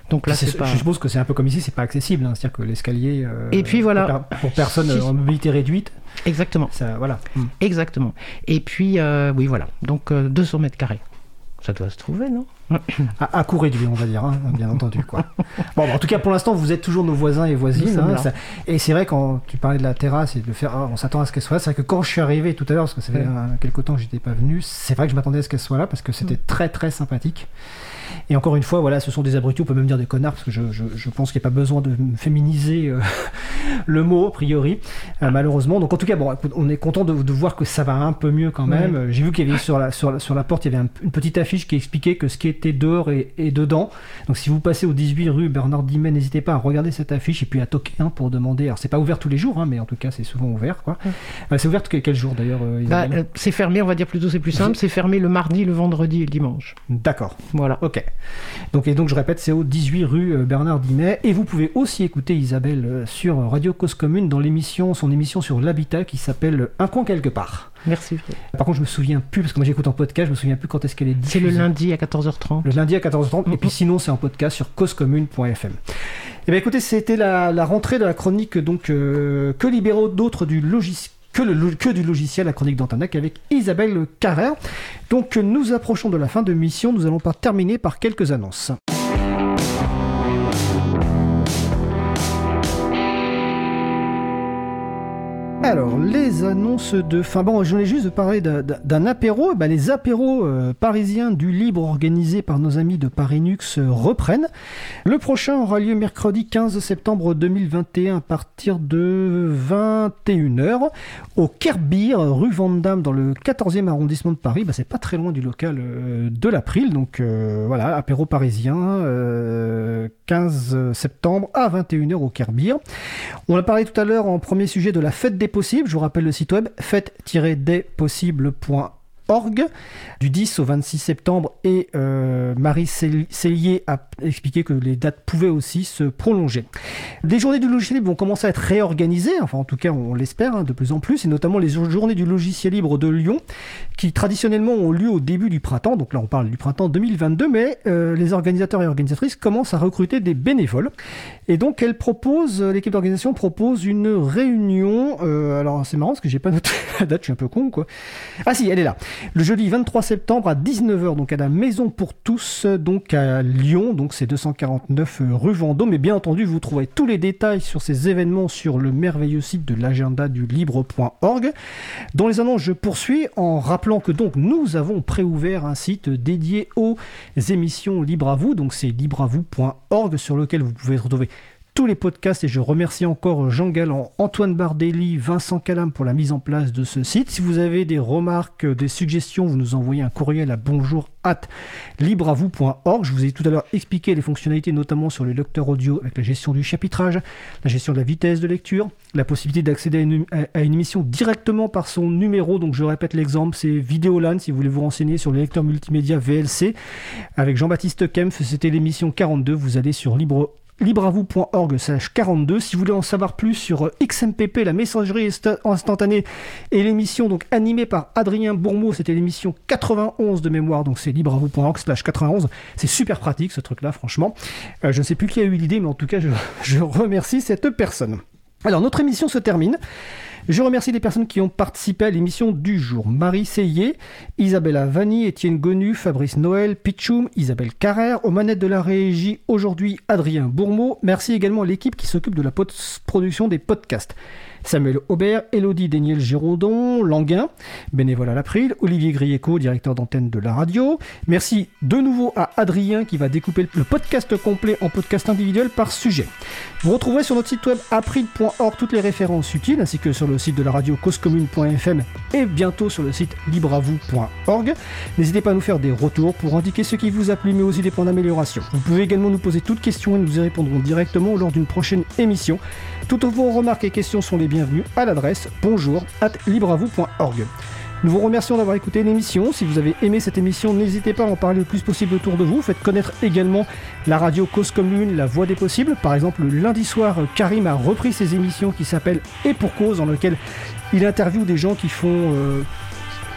Donc là, c'est- pas. Je suppose que c'est un peu comme ici, c'est pas accessible, hein, c'est-à-dire que l'escalier. euh, Et puis, voilà. Pour, pour personne Si- en mobilité réduite, Exactement. ça, voilà. Hmm. Exactement. Et puis, euh, oui, voilà. Donc, euh, 200 mètres carrés. Ça doit se trouver, non *coughs* à, à court réduit, on va dire, hein, bien entendu. Quoi. Bon, bah, en tout cas, pour l'instant, vous êtes toujours nos voisins et voisines. hein, ça- et c'est vrai, quand tu parlais de la terrasse et de faire, ah, on s'attend à ce qu'elle soit là. C'est vrai que quand je suis arrivé tout à l'heure, parce que ça fait Ouais. euh, quelque temps que j'étais pas venu, c'est vrai que je m'attendais à ce qu'elle soit là parce que c'était très très sympathique. Et encore une fois, voilà, ce sont des abrutis, on peut même dire des connards, parce que je, je, je pense qu'il n'y a pas besoin de féminiser euh, *laughs* le mot, a priori, euh, malheureusement. Donc en tout cas, bon, on est content de, de voir que ça va un peu mieux quand même. Ouais. Euh, J'ai vu qu'il y avait sur la, sur, la, sur la porte, il y avait un- une petite affiche qui expliquait que ce qui était dehors et, et dedans. Donc si vous passez au 18 rue Bernard Dimet, n'hésitez pas à regarder cette affiche et puis à toquer hein, pour demander. Alors c'est pas ouvert tous les jours, hein, mais en tout cas c'est souvent ouvert. quoi. Euh, c'est ouvert que- quel jour d'ailleurs euh, Bah, euh, c'est fermé, on va dire plutôt, c'est plus simple. C'est fermé le mardi, le vendredi et le dimanche. D'accord. Voilà. Ok. Donc, et donc je répète, c'est au 18 rue euh, Bernard Dimet. Et vous pouvez aussi écouter Isabelle euh, sur Radio Cause Commune dans l'émission, son émission sur l'habitat qui s'appelle Un coin quelque part. Merci. Par contre, je me souviens plus, parce que moi j'écoute en podcast, je me souviens plus quand est-ce qu'elle est C'est le diffusée. lundi à 14h30. Le lundi à 14h30. Mm-hmm. Et puis sinon, c'est en podcast sur causecommune.fm. Eh bien écoutez, c'était la, la rentrée de la chronique donc euh, Que libéraux d'autres du logiciel que, le, lo- que du logiciel, la chronique d'Antanac avec Isabelle Carrère. Donc nous approchons de la fin de mission, nous allons pas terminer par quelques annonces. Alors, les annonces de fin. Bon, je voulais juste parler d'un- apéro. Eh ben, les apéros euh, parisiens du libre organisés par nos amis de Parinux euh, reprennent. Le prochain aura lieu mercredi 15 septembre 2021 à partir de 21h au Kerbier, rue Vandamme, dans le 14e arrondissement de Paris. Bah, c'est pas très loin du local euh, de l'April. Donc voilà, apéro parisien, euh, 15 septembre à 21h au Kerbier. On a parlé tout à l'heure en premier sujet de la fête des Je vous rappelle le site web fête-despossibles.org du 10 au 26 septembre et euh, Marie Cell- Cellier a expliqué que les dates pouvaient aussi se prolonger. Les journées du logiciel libre vont commencer à être réorganisées, enfin en tout cas on l'espère hein, de plus en plus, et notamment les journées du logiciel libre de Lyon qui traditionnellement ont lieu au début du printemps, donc là on parle du printemps 2022, mais euh, les organisateurs et organisatrices commencent à recruter des bénévoles. Et donc elle propose, euh, l'équipe d'organisation propose une réunion, alors c'est marrant parce que j'ai pas noté *laughs* la date, je suis un peu con quoi. Ah si, elle est là. Le jeudi 23 septembre à 19h, donc à la Maison pour tous, donc à Lyon, donc c'est 249 rue Vendôme. Et bien entendu, vous trouverez tous les détails sur ces événements sur le merveilleux site de l'agenda du libre.org. Dans les annonces, je poursuis en rappelant que donc nous avons préouvert un site dédié aux émissions Libre à vous, donc c'est libreavou.org sur lequel vous pouvez retrouver tous les podcasts et je remercie encore Jean Galland, Antoine Bardelli, Vincent Calam pour la mise en place de ce site. Si vous avez des remarques, des suggestions, vous nous envoyez un courriel à bonjour at libreavou.org. Je vous ai tout à l'heure expliqué les fonctionnalités notamment sur le lecteur audio avec la gestion du chapitrage, la gestion de la vitesse de lecture, la possibilité d'accéder à une, émission directement par son numéro. Donc je répète l'exemple, c'est Vidéolan si vous voulez vous renseigner sur le lecteur multimédia VLC. Avec Jean-Baptiste Kempf, c'était l'émission 42. Vous allez sur libre libreavou.org 42 si vous voulez en savoir plus sur euh, XMPP la messagerie insta- instantanée et l'émission donc animée par Adrien Bourmeau c'était l'émission 91 de mémoire donc c'est libreavou.org 91 c'est super pratique ce truc là franchement. Euh, je ne sais plus qui a eu l'idée mais en tout cas je *laughs* remercie cette personne. Alors notre émission se termine je remercie les personnes qui ont participé à l'émission du jour. Marie Seyé, Isabella Vanni, Étienne Gonu, Fabrice Noël, Pichoum, Isabelle Carrère, aux manettes de la régie aujourd'hui Adrien Bourmeau. Merci également à l'équipe qui s'occupe de la post-production des podcasts. Samuel Aubert, Elodie Daniel Giraudon, Languin, bénévole à l'April, Olivier Grieco, directeur d'antenne de la radio. Merci de nouveau à Adrien qui va découper le podcast complet en podcast individuel par sujet. Vous retrouverez sur notre site web april.org toutes les références utiles ainsi que sur le site de la radio causecommune.fm et bientôt sur le site libreavou.org. N'hésitez pas à nous faire des retours pour indiquer ce qui vous a plu mais aussi des points d'amélioration. Vous pouvez également nous poser toutes questions et nous y répondrons directement lors d'une prochaine émission. Toutes vos remarques et questions sont les bienvenues à l'adresse bonjour at. Nous vous remercions d'avoir écouté l'émission. Si vous avez aimé cette émission, n'hésitez pas à en parler le plus possible autour de vous. Faites connaître également la radio Cause Commune, la voix des possibles. Par exemple, le lundi soir, Karim a repris ses émissions qui s'appellent Et pour cause, dans lequel il interviewe des gens qui font... euh,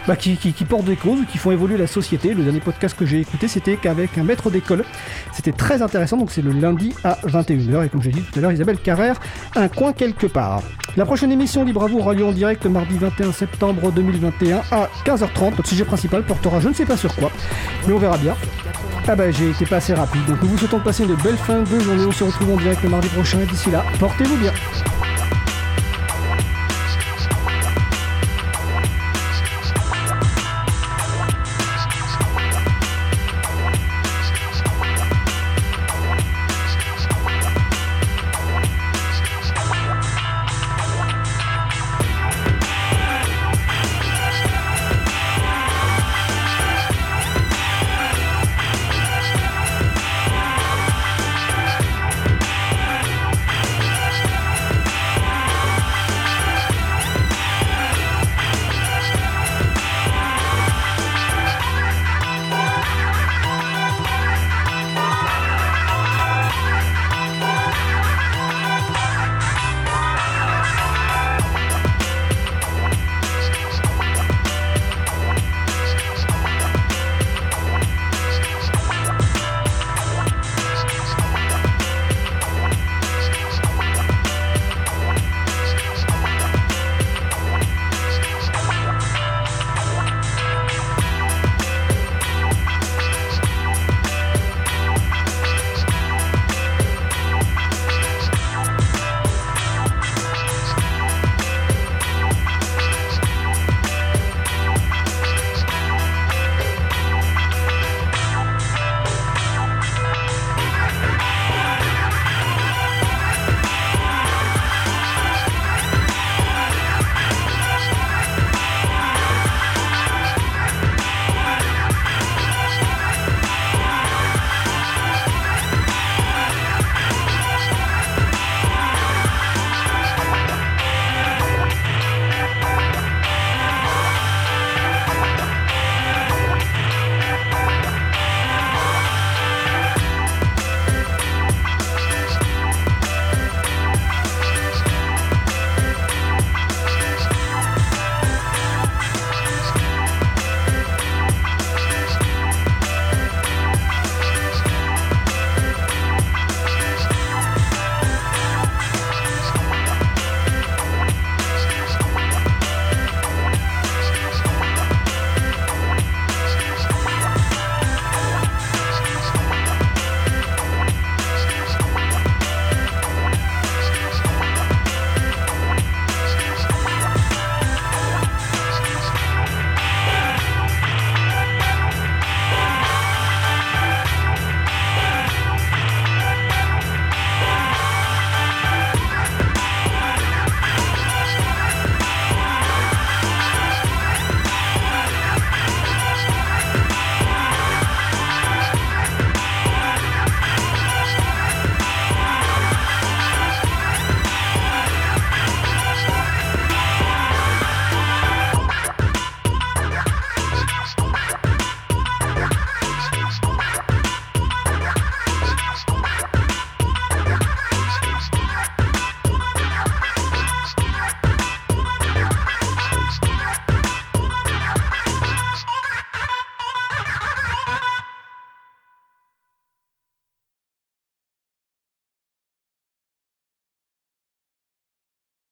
bah, qui, portent des causes qui font évoluer la société. Le dernier podcast que j'ai écouté, c'était qu'avec un maître d'école. C'était très intéressant, donc c'est le lundi à 21h. Et comme j'ai dit tout à l'heure, Isabelle Carrère, un coin quelque part. La prochaine émission Libre à vous aura lieu en direct mardi 21 septembre 2021 à 15h30. Notre sujet principal portera je ne sais pas sur quoi, mais on verra bien. Ah bah j'ai été pas assez rapide, donc nous vous souhaitons de passer une belle fin de journée. On se retrouve en direct le mardi prochain et d'ici là, portez-vous bien.